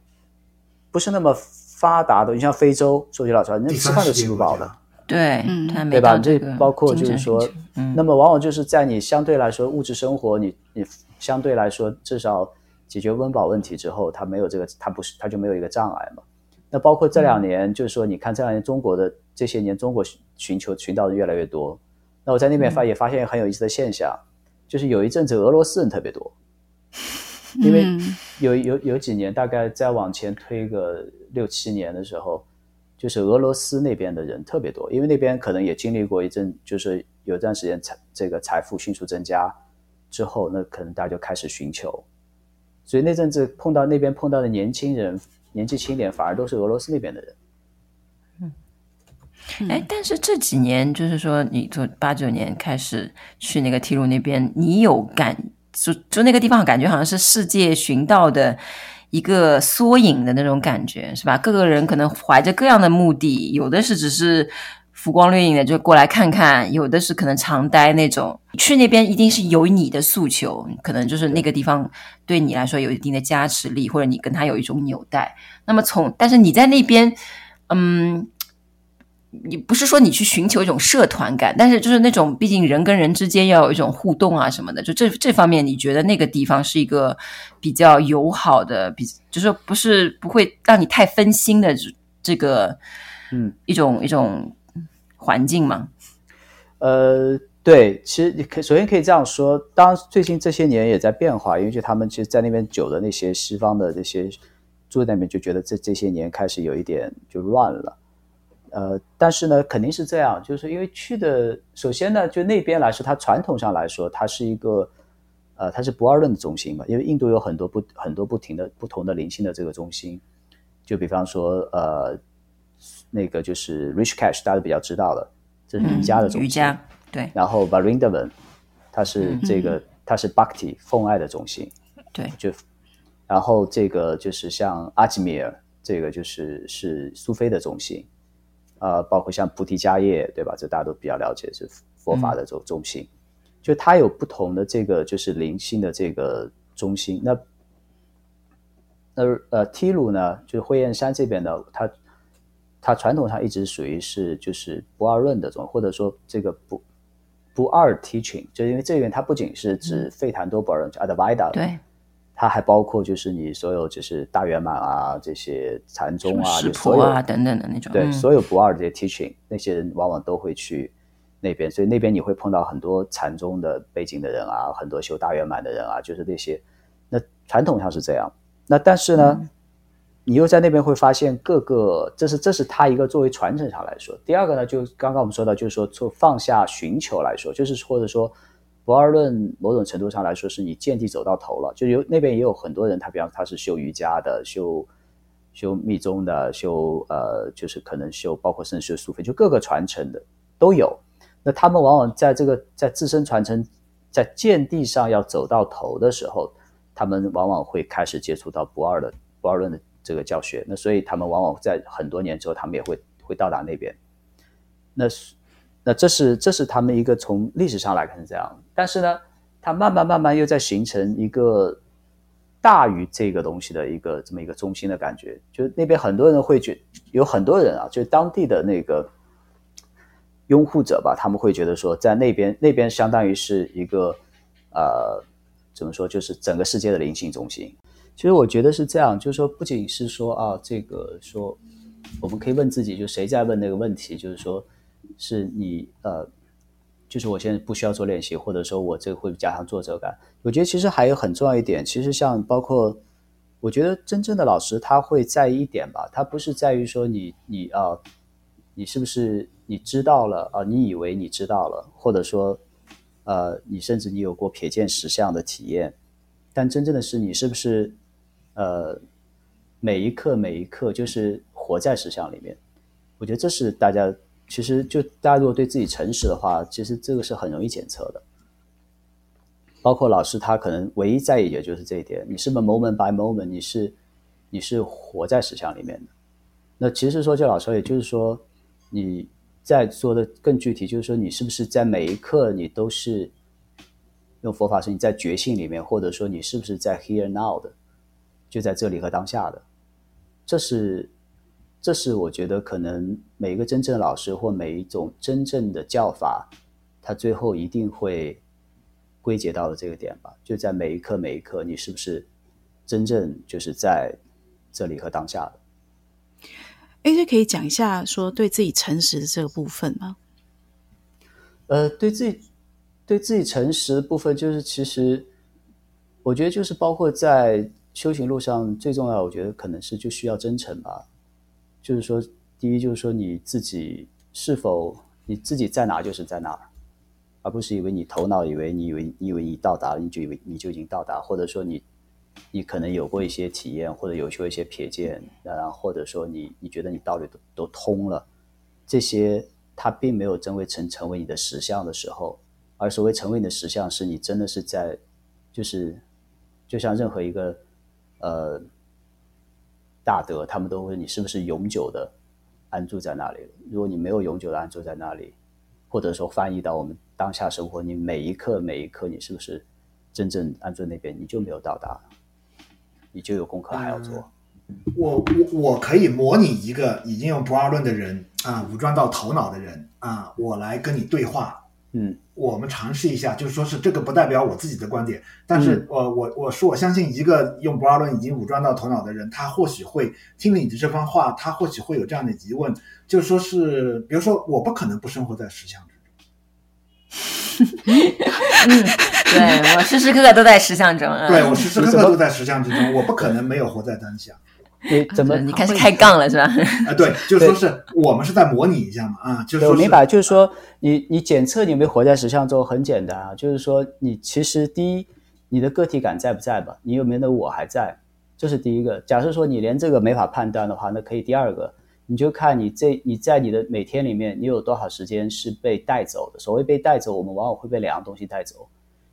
不是那么发达的，你像非洲，说句老实话，人家吃饭都吃不饱的。对，嗯，对吧？这包括就是说，嗯，那么往往就是在你相对来说物质生活，你你相对来说至少解决温饱问题之后，他没有这个，他不是他就没有一个障碍嘛。那包括这两年，就是说，你看这两年中国的这些年，中国寻求寻道的越来越多。那我在那边发也发现很有意思的现象，就是有一阵子俄罗斯人特别多，因为有有有几年，大概再往前推个六七年的时候。就是俄罗斯那边的人特别多，因为那边可能也经历过一阵，就是有段时间财这个财富迅速增加之后，那可能大家就开始寻求，所以那阵子碰到那边碰到的年轻人，年纪轻点反而都是俄罗斯那边的人。哎，但是这几年就是说，你从八九年开始去那个梯鲁那边，你有感就就那个地方感觉好像是世界寻道的。一个缩影的那种感觉是吧？各个人可能怀着各样的目的，有的是只是浮光掠影的就过来看看，有的是可能常待那种。去那边一定是有你的诉求，可能就是那个地方对你来说有一定的加持力，或者你跟他有一种纽带。那么从，但是你在那边，嗯。你不是说你去寻求一种社团感，但是就是那种，毕竟人跟人之间要有一种互动啊什么的，就这这方面，你觉得那个地方是一个比较友好的，比就是不是不会让你太分心的这个，嗯，一种一种环境吗？呃，对，其实你可首先可以这样说，当然最近这些年也在变化，因为就他们其实，在那边久的那些西方的这些住在那边，就觉得这这些年开始有一点就乱了。呃，但是呢，肯定是这样，就是因为去的，首先呢，就那边来说，它传统上来说，它是一个，呃，它是不二论的中心嘛，因为印度有很多不很多不停的不同的灵性的这个中心，就比方说，呃，那个就是 Rich Cash 大家都比较知道的，这是瑜伽的中心，嗯、瑜伽对，然后 Varindavan，它是这个、嗯、它是 Bhakti 奉爱的中心，对，就，然后这个就是像 Ajmer，这个就是是苏菲的中心。呃，包括像菩提迦叶，对吧？这大家都比较了解，是佛法的这种中心。嗯、就它有不同的这个，就是灵性的这个中心。那那呃，梯鲁呢，就是慧燕山这边呢，它它传统上一直属于是就是不二论的这种，或者说这个不不二 teaching，就因为这边它不仅是指费檀多不二论，就 Advaita，对，它还包括就是你所有就是大圆满啊这些禅宗啊，就所有啊等等的那种，对，嗯、所有不二这些 teaching，那些人往往都会去那边，所以那边你会碰到很多禅宗的背景的人啊，很多修大圆满的人啊，就是那些，那传统上是这样，那但是呢？嗯你又在那边会发现各个，这是这是他一个作为传承上来说。第二个呢，就刚刚我们说到，就是说从放下寻求来说，就是或者说不二论某种程度上来说，是你见地走到头了。就有那边也有很多人，他比方他是修瑜伽的，修修密宗的，修呃就是可能修包括甚至修苏菲，就各个传承的都有。那他们往往在这个在自身传承在见地上要走到头的时候，他们往往会开始接触到不二的不二论的。这个教学，那所以他们往往在很多年之后，他们也会会到达那边。那，那这是这是他们一个从历史上来看是这样，但是呢，它慢慢慢慢又在形成一个大于这个东西的一个这么一个中心的感觉。就那边很多人会觉，有很多人啊，就当地的那个拥护者吧，他们会觉得说，在那边那边相当于是一个呃，怎么说，就是整个世界的灵性中心。其实我觉得是这样，就是说，不仅是说啊，这个说，我们可以问自己，就谁在问那个问题，就是说，是你呃，就是我现在不需要做练习，或者说我这个会加强作者感。我觉得其实还有很重要一点，其实像包括，我觉得真正的老师他会在意一点吧，他不是在于说你你啊，你是不是你知道了啊，你以为你知道了，或者说呃，你甚至你有过瞥见实相的体验，但真正的是你是不是？呃，每一刻每一刻就是活在实相里面，我觉得这是大家其实就大家如果对自己诚实的话，其实这个是很容易检测的。包括老师他可能唯一在意的就是这一点，你是不是 moment by moment，你是你是活在实相里面的。那其实说就老师，也就是说你在说的更具体，就是说你是不是在每一刻你都是用佛法说你在觉性里面，或者说你是不是在 here now 的。就在这里和当下的，这是，这是我觉得可能每一个真正的老师或每一种真正的教法，他最后一定会归结到的这个点吧。就在每一刻每一刻，你是不是真正就是在这里和当下的？哎，这可以讲一下说对自己诚实的这个部分吗？呃，对自己对自己诚实的部分，就是其实我觉得就是包括在。修行路上最重要，我觉得可能是就需要真诚吧。就是说，第一就是说你自己是否你自己在哪就是在哪儿，而不是以为你头脑以为你以为你以为你到达了，你就以为你就已经到达，或者说你你可能有过一些体验，或者有过一些瞥见，然后或者说你你觉得你道理都都通了，这些它并没有真为成成为你的实相的时候，而所谓成为你的实相，是你真的是在就是就像任何一个。呃，大德他们都问你是不是永久的安住在那里？如果你没有永久的安住在那里，或者说翻译到我们当下生活，你每一刻每一刻，你是不是真正安住那边？你就没有到达，你就有功课还要做。嗯、我我我可以模拟一个已经用不二论的人啊，武装到头脑的人啊，我来跟你对话。嗯，我们尝试一下，就是说是这个不代表我自己的观点，但是我、嗯、我我说我相信一个用博尔论已经武装到头脑的人，他或许会听了你的这番话，他或许会有这样的疑问，就是说是，比如说我不可能不生活在实相之中，[LAUGHS] 嗯，对我时时刻刻都在实相中，对我时时刻刻都在实相之中，我不可能没有活在当下。你怎么？你开始开杠了是吧？[LAUGHS] 啊，对，就是说是我们是在模拟一下嘛，啊，就是说我明白，就是说你你检测你有没有活在实相中很简单啊，就是说你其实第一，你的个体感在不在吧？你有没有那我还在？这是第一个。假设说你连这个没法判断的话，那可以第二个，你就看你这你在你的每天里面，你有多少时间是被带走的？所谓被带走，我们往往会被两样东西带走，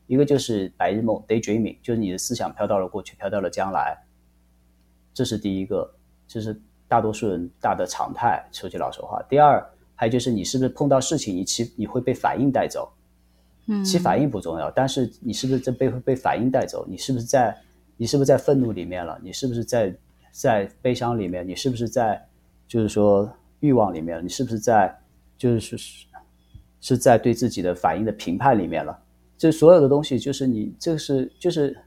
一个就是白日梦 （daydreaming），就是你的思想飘到了过去，飘到了将来。这是第一个，这是大多数人大的常态。说句老实话，第二，还有就是你是不是碰到事情，你其你会被反应带走？嗯，其反应不重要，但是你是不是真被被反应带走？你是不是在你是不是在愤怒里面了？你是不是在在悲伤里面？你是不是在就是说欲望里面了？你是不是在就是是是在对自己的反应的评判里面了？这所有的东西就是你这个是就是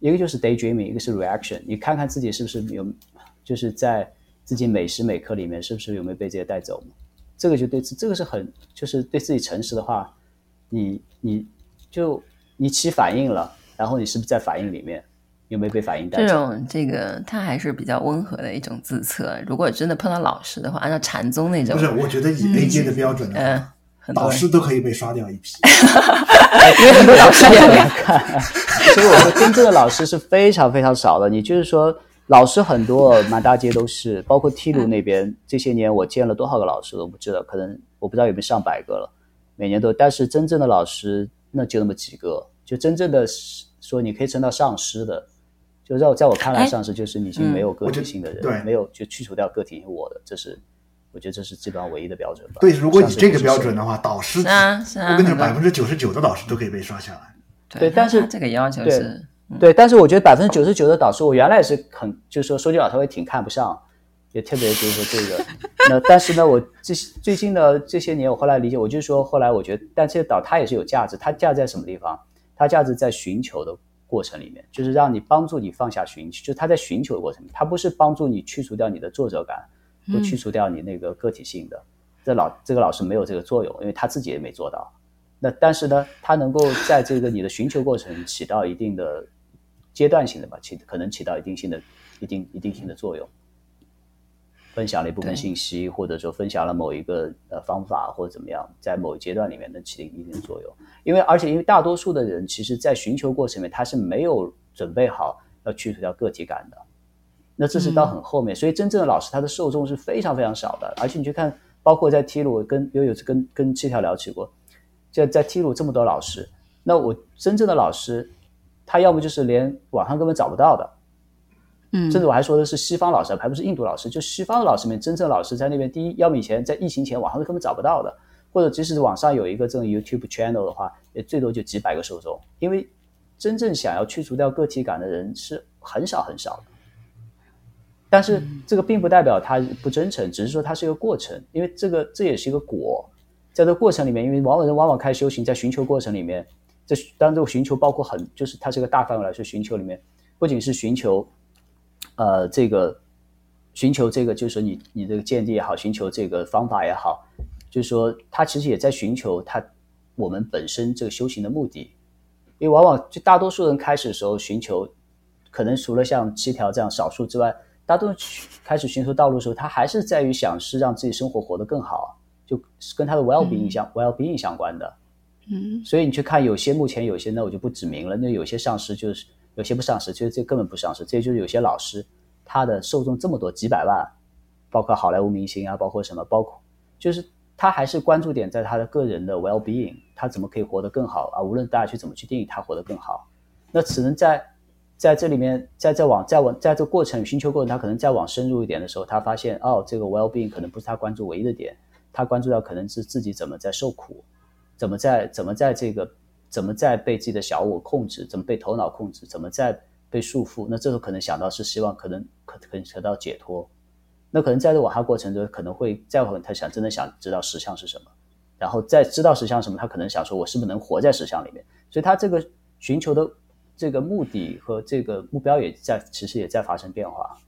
一个就是 daydreaming，一个是 reaction。你看看自己是不是有就是在自己每时每刻里面是不是有没有被这些带走？这个就对这个是很就是对自己诚实的话，你你就你起反应了，然后你是不是在反应里面？有没有被反应带？这种这个他还是比较温和的一种自测。如果真的碰到老师的话，按照禅宗那种，不是，我觉得以 AJ 的标准嗯，导师都可以被刷掉一批。[LAUGHS] 因为很多老师也很难看，所以我说真正的老师是非常非常少的。你就是说，老师很多，满大街都是，包括梯度那边，这些年我见了多少个老师都不知道，可能我不知道有没有上百个了，每年都。但是真正的老师那就那么几个，就真正的说你可以称到上师的。就在在我看来，上师就是你已经没有个体性的人，对，没有就去除掉个体性我的，这是我觉得这是基本上唯一的标准吧。对，如果你这个标准的话，导师啊，是啊，我跟你说，百分之九十九的导师都可以被刷下来。对，但是这个要求是，对，但是我觉得百分之九十九的导师，我原来也是很，就是说说句老实话，我也挺看不上，也特别就是说这个。那但是呢，我这最近的这些年，我后来理解，我就说后来我觉得，但这些导他也是有价值，他价值在什么地方？他价值在寻求的。过程里面，就是让你帮助你放下寻求，就是他在寻求的过程里，他不是帮助你去除掉你的作者感，不去除掉你那个个体性的。嗯、这老这个老师没有这个作用，因为他自己也没做到。那但是呢，他能够在这个你的寻求过程起到一定的阶段性的吧，起可能起到一定性的、一定一定性的作用。分享了一部分信息，或者说分享了某一个呃方法，或者怎么样，在某一阶段里面能起一定的作用。因为而且因为大多数的人，其实在寻求过程里面，他是没有准备好要去除掉个体感的。那这是到很后面，嗯、所以真正的老师他的受众是非常非常少的。而且你去看，包括在 T 路跟有有次跟跟七条聊起过，在在 T 鲁这么多老师，那我真正的老师，他要不就是连网上根本找不到的。嗯，甚至我还说的是西方老师，还不是印度老师。就西方的老师里面，真正的老师在那边，第一，要么以前在疫情前网上是根本找不到的，或者即使网上有一个这种 YouTube channel 的话，也最多就几百个受众。因为真正想要去除掉个体感的人是很少很少的。但是这个并不代表他不真诚，只是说它是一个过程，因为这个这也是一个果。在这个过程里面，因为往往人往往开始修行，在寻求过程里面，这当然这个寻求包括很，就是它是一个大范围来说，寻求里面不仅是寻求。呃，这个寻求这个，就是说你你这个见地也好，寻求这个方法也好，就是说他其实也在寻求他我们本身这个修行的目的。因为往往就大多数人开始的时候寻求，可能除了像七条这样少数之外，大多数开始寻求道路的时候，他还是在于想是让自己生活活得更好，就跟他的 well-being 相、嗯、well-being 相关的。嗯，所以你去看有些目前有些呢我就不指名了，那有些上市就是。有些不上市，其实这根本不上市。这就是有些老师，他的受众这么多，几百万，包括好莱坞明星啊，包括什么，包括就是他还是关注点在他的个人的 well being，他怎么可以活得更好啊？无论大家去怎么去定义他活得更好，那只能在在这里面，在在往在往在这过程寻求过程，他可能再往深入一点的时候，他发现哦，这个 well being 可能不是他关注唯一的点，他关注到可能是自己怎么在受苦，怎么在怎么在这个。怎么在被自己的小我控制？怎么被头脑控制？怎么在被束缚？那这时候可能想到是希望可能可可以得到解脱。那可能在这往下过程中，可能会再会他想真的想知道实相是什么，然后再知道实相什么，他可能想说，我是不是能活在实相里面？所以他这个寻求的这个目的和这个目标也在其实也在发生变化。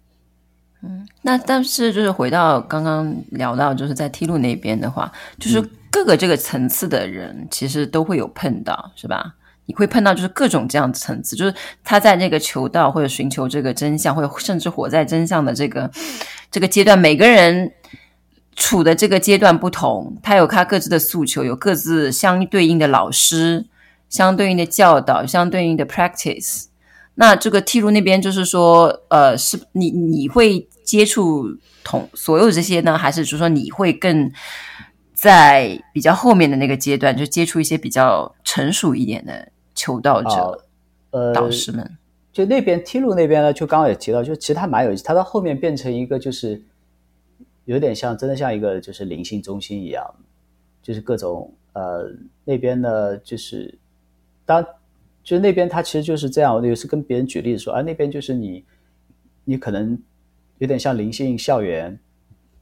嗯，那但是就是回到刚刚聊到，就是在梯路那边的话，就是各个这个层次的人其实都会有碰到，是吧？你会碰到就是各种这样的层次，就是他在那个求道或者寻求这个真相，或者甚至活在真相的这个这个阶段，每个人处的这个阶段不同，他有他各自的诉求，有各自相对应的老师，相对应的教导，相对应的 practice。那这个梯度那边就是说，呃，是你你会接触同所有这些呢，还是就是说你会更在比较后面的那个阶段，就接触一些比较成熟一点的求道者、呃导师们？就那边梯度那边呢，就刚刚也提到，就其实它蛮有意思，他到后面变成一个就是有点像真的像一个就是灵性中心一样，就是各种呃那边呢就是当。就是那边，他其实就是这样。我有时跟别人举例子说，啊，那边就是你，你可能有点像灵性校园，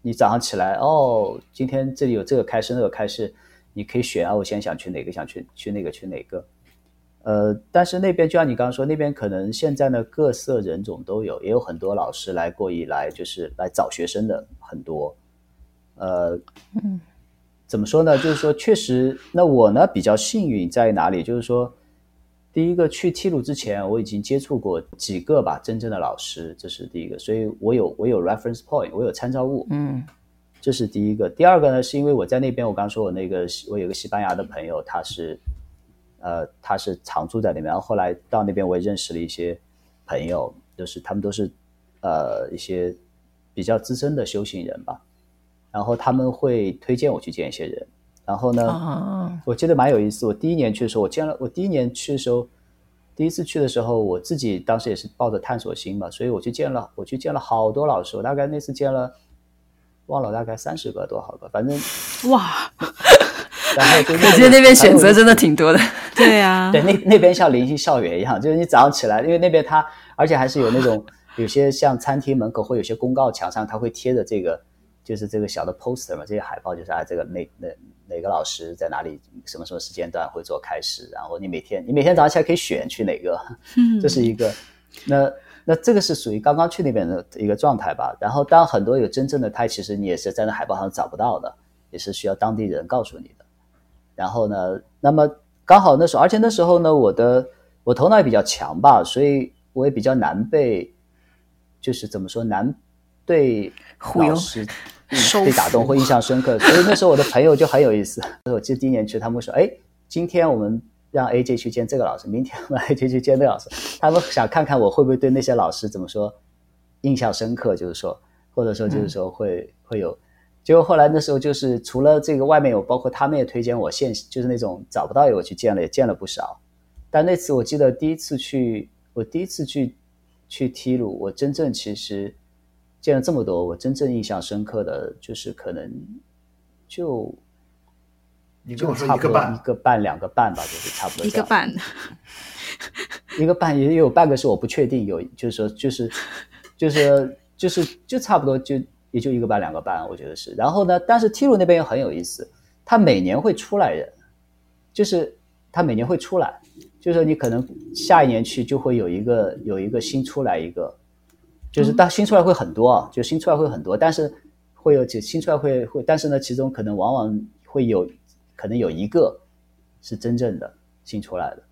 你早上起来哦，今天这里有这个开示那个开示，你可以选啊，我现在想去哪个，想去去那个去哪个。呃，但是那边就像你刚刚说，那边可能现在呢各色人种都有，也有很多老师来过以来就是来找学生的很多。呃，嗯，怎么说呢？就是说确实，那我呢比较幸运在哪里？就是说，第一个去踢鲁之前，我已经接触过几个吧真正的老师，这是第一个，所以我有我有 reference point，我有参照物，嗯，这是第一个。第二个呢，是因为我在那边，我刚刚说我那个我有个西班牙的朋友，他是。呃，他是常住在那边，然后后来到那边我也认识了一些朋友，就是他们都是呃一些比较资深的修行人吧，然后他们会推荐我去见一些人，然后呢，oh. 我记得蛮有意思，我第一年去的时候，我见了我第一年去的时候，第一次去的时候，我自己当时也是抱着探索心嘛，所以我去见了，我去见了好多老师，我大概那次见了忘了大概三十个多少个，反正哇。[LAUGHS] 然后就 [LAUGHS] 我觉得那边选择真的挺多的，对呀，[LAUGHS] 对，那那边像灵性校园一样，就是你早上起来，因为那边它，而且还是有那种有些像餐厅门口会有些公告墙上，它会贴着这个，就是这个小的 poster 嘛，这些海报就是啊，这个哪哪哪个老师在哪里，什么什么时间段会做开始，然后你每天你每天早上起来可以选去哪个，这是一个，那那这个是属于刚刚去那边的一个状态吧。然后当很多有真正的，胎其实你也是在那海报上找不到的，也是需要当地人告诉你的。然后呢，那么刚好那时候，而且那时候呢，我的我头脑也比较强吧，所以我也比较难被，就是怎么说难被老师 [LAUGHS] 被打动或印象深刻。所以那时候我的朋友就很有意思。我记得第一年去，他们说：“哎，今天我们让 AJ 去见这个老师，明天我们 [LAUGHS] AJ 去见那个老师。”他们想看看我会不会对那些老师怎么说印象深刻，就是说，或者说就是说会、嗯、会有。结果后来那时候就是除了这个外面有，包括他们也推荐我现就是那种找不到也我去见了，也见了不少。但那次我记得第一次去，我第一次去去踢鲁，我真正其实见了这么多，我真正印象深刻的就是可能就你跟我说一个半一个半两个半吧，就是差不多一 [LAUGHS] 个半，一个半也有半个是我不确定，有就是说就是就是就是就差不多就。也就一个半两个半，我觉得是。然后呢，但是踢鲁那边也很有意思，他每年会出来人，就是他每年会出来，就是说你可能下一年去就会有一个有一个新出来一个，就是但新出来会很多啊，就新出来会很多，但是会有几新出来会会，但是呢，其中可能往往会有可能有一个是真正的新出来的。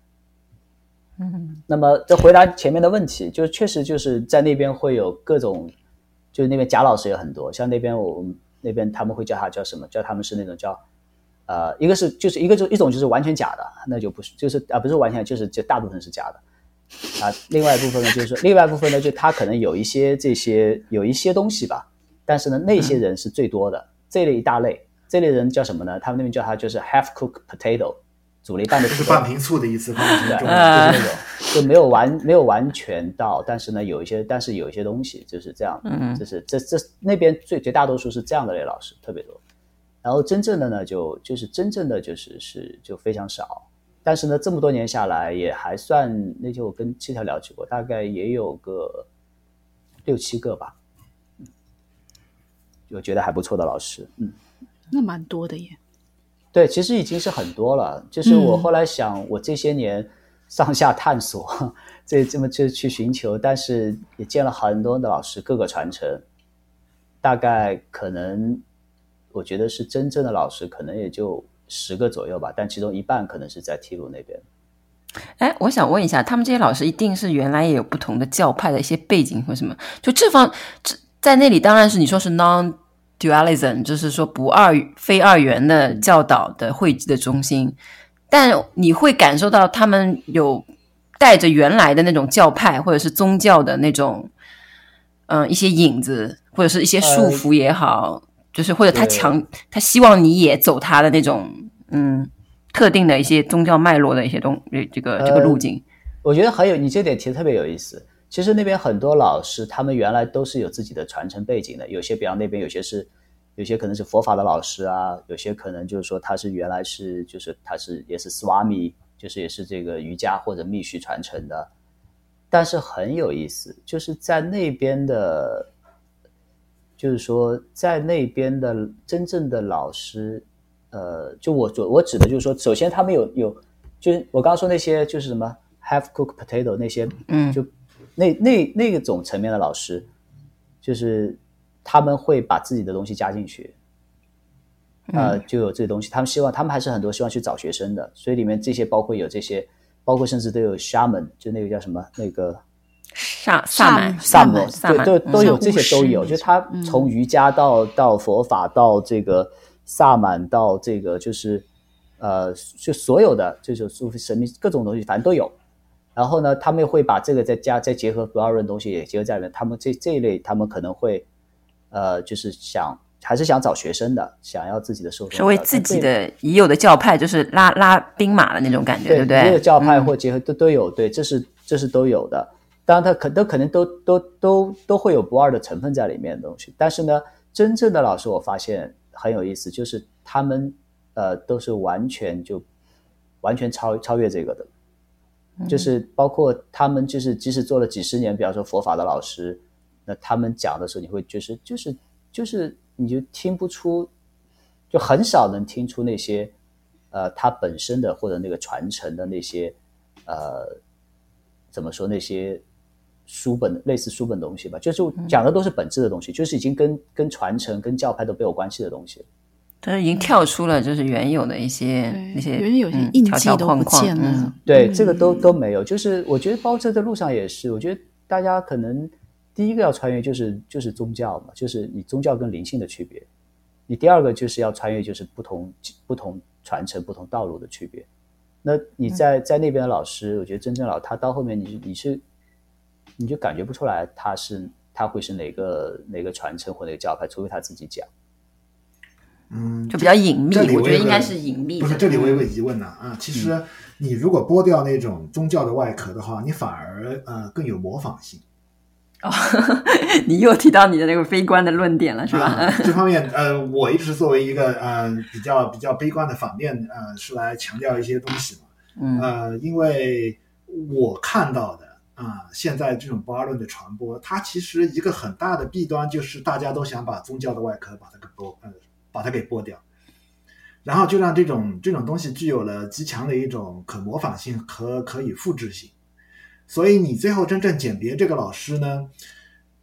嗯，那么这回答前面的问题，就是确实就是在那边会有各种。就是那边假老师也很多，像那边我们那边他们会叫他叫什么？叫他们是那种叫，呃，一个是就是一个就一种就是完全假的，那就不是就是啊不是完全就是就大部分是假的，啊，另外一部分呢就是说 [LAUGHS] 另外一部分呢就他可能有一些这些有一些东西吧，但是呢那些人是最多的，嗯、这类一大类，这类人叫什么呢？他们那边叫他就是 half cooked potato。煮了一半的，就是半瓶醋的意思，是的，就是那种就没有完没有完全到，但是呢，有一些，但是有一些东西就是这样，嗯，就是这这那边最绝大多数是这样的类老师特别多，然后真正的呢，就就是真正的就是是就非常少，但是呢，这么多年下来也还算，那天我跟七条聊起过，大概也有个六七个吧，嗯，我觉得还不错的老师，嗯，那蛮多的耶。对，其实已经是很多了。就是我后来想，我这些年上下探索，嗯、这这么就去寻求，但是也见了很多的老师，各个传承。大概可能，我觉得是真正的老师，可能也就十个左右吧。但其中一半可能是在踢鲁那边。哎，我想问一下，他们这些老师一定是原来也有不同的教派的一些背景或什么？就这方这在那里，当然是你说是 non。Dualism 就是说不二非二元的教导的汇集的中心，但你会感受到他们有带着原来的那种教派或者是宗教的那种，嗯、呃，一些影子或者是一些束缚也好，呃、就是或者他强他希望你也走他的那种嗯特定的一些宗教脉络的一些东这个这个路径、呃。我觉得很有你这点提的特别有意思。其实那边很多老师，他们原来都是有自己的传承背景的。有些，比方那边有些是，有些可能是佛法的老师啊，有些可能就是说他是原来是，就是他是也是 Swami，就是也是这个瑜伽或者密续传承的。但是很有意思，就是在那边的，就是说在那边的真正的老师，呃，就我我我指的就是说，首先他们有有，就是我刚刚说那些就是什么 half cooked potato 那些，嗯，就那那那种层面的老师，就是他们会把自己的东西加进去。呃，就有这些东西，他们希望，他们还是很多希望去找学生的，所以里面这些包括有这些，包括甚至都有 shaman，就那个叫什么那个萨萨满萨满，对，都都有这些都有，就他从瑜伽到到佛法到这个萨满到这个就是呃，就所有的这种苏菲神秘各种东西，反正都有。然后呢，他们会把这个再加再结合不二论东西也结合在里面，他们这这一类他们可能会呃，就是想。还是想找学生的，想要自己的受众，所谓自己的已有的教派，就是拉拉兵马的那种感觉，对，对不对？这个教派或结合都、嗯、都有，对，这是这是都有的。当然，它可都可能都都都都会有不二的成分在里面的东西。但是呢，真正的老师，我发现很有意思，就是他们呃都是完全就完全超超越这个的，嗯、就是包括他们就是即使做了几十年，比方说佛法的老师，那他们讲的时候，你会就是就是就是。你就听不出，就很少能听出那些，呃，他本身的或者那个传承的那些，呃，怎么说那些书本的类似书本的东西吧，就是讲的都是本质的东西，嗯、就是已经跟跟传承、跟教派都没有关系的东西。但是已经跳出了，就是原有的一些那些原有些印记都不见了。嗯、对，这个都都没有。就是我觉得包车的路上也是，我觉得大家可能。第一个要穿越就是就是宗教嘛，就是你宗教跟灵性的区别。你第二个就是要穿越，就是不同不同传承、不同道路的区别。那你在在那边的老师，我觉得真正老他到后面你你是你就感觉不出来他是他会是哪个哪个传承或哪个教派，除非他自己讲。嗯，就比较隐秘。我，我觉得应该是隐秘。不是，这里我有个疑问呢啊，啊，其实你如果剥掉那种宗教的外壳的话，你反而呃更有模仿性。哦，[LAUGHS] 你又提到你的那个悲观的论点了，是吧？啊、这方面，呃，我一直作为一个呃比较比较悲观的反面，呃，是来强调一些东西嘛。嗯，呃，因为我看到的啊、呃，现在这种不二论的传播，它其实一个很大的弊端就是大家都想把宗教的外壳把它给剥，呃，把它给剥掉，然后就让这种这种东西具有了极强的一种可模仿性和可以复制性。所以你最后真正鉴别这个老师呢，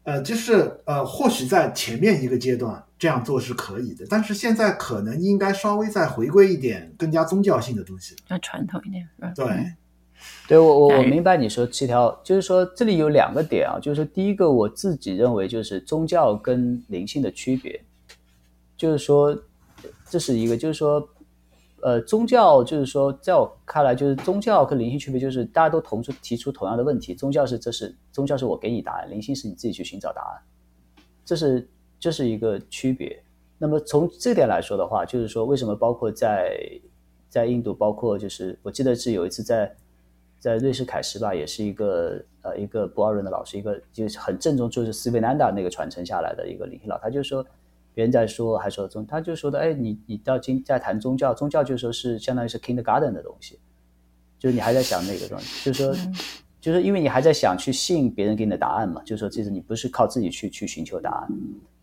呃，就是呃，或许在前面一个阶段这样做是可以的，但是现在可能应该稍微再回归一点更加宗教性的东西，要传统一点。对，对我我我明白你说七条，就是说这里有两个点啊，就是说第一个我自己认为就是宗教跟灵性的区别，就是说这是一个，就是说。呃，宗教就是说，在我看来，就是宗教跟灵性区别，就是大家都同出提出同样的问题。宗教是这是宗教是我给你答案，灵性是你自己去寻找答案，这是这是一个区别。那么从这点来说的话，就是说为什么包括在在印度，包括就是我记得是有一次在在瑞士凯什吧，也是一个呃一个不二论的老师，一个就是很正宗，就是斯维南达那个传承下来的一个灵性老，他就说。别人在说，还说宗，他就说的，哎，你你到今在谈宗教，宗教就说是相当于是 kindergarten 的东西，就是你还在想那个东西，就是说，就是因为你还在想去信别人给你的答案嘛，就是说，其实你不是靠自己去去寻求答案，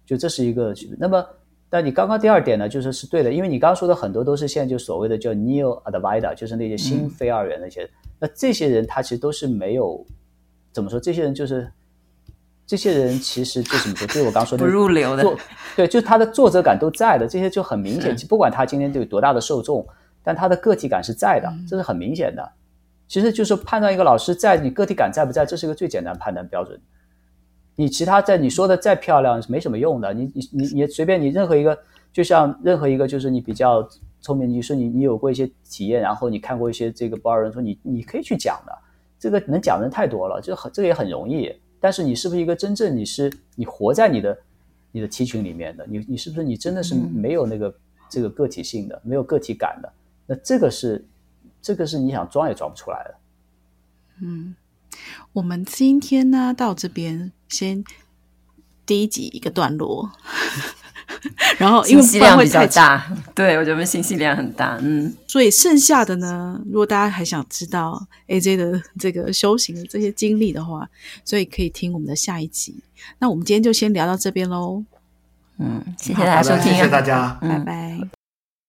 就这是一个。那么，但你刚刚第二点呢，就是是对的，因为你刚刚说的很多都是现在就所谓的叫 neo Advaita，就是那些新非二元那些，那这些人他其实都是没有怎么说，这些人就是。这些人其实就怎么说？就是我刚说的，不入流的，对，就是他的作者感都在的。这些就很明显，不管他今天有多大的受众，但他的个体感是在的，这是很明显的。其实就是判断一个老师在，你个体感在不在，这是一个最简单判断标准。你其他在你说的再漂亮是没什么用的。你你你你随便你任何一个，就像任何一个就是你比较聪明，你说你你有过一些体验，然后你看过一些这个不二人说你你可以去讲的，这个能讲的人太多了，就很这个也很容易。但是你是不是一个真正你是你活在你的你的 T 群里面的？你你是不是你真的是没有那个这个个体性的，没有个体感的？那这个是这个是你想装也装不出来的。嗯，我们今天呢到这边先第一集一个段落。[LAUGHS] 然后因为信息量比较大，对，我觉得信息量很大，嗯，所以剩下的呢，如果大家还想知道 AJ 的 [LAUGHS] 这个修行的这些经历的话，所以可以听我们的下一集。那我们今天就先聊到这边喽。嗯，谢谢大家收听，谢谢大家，拜拜。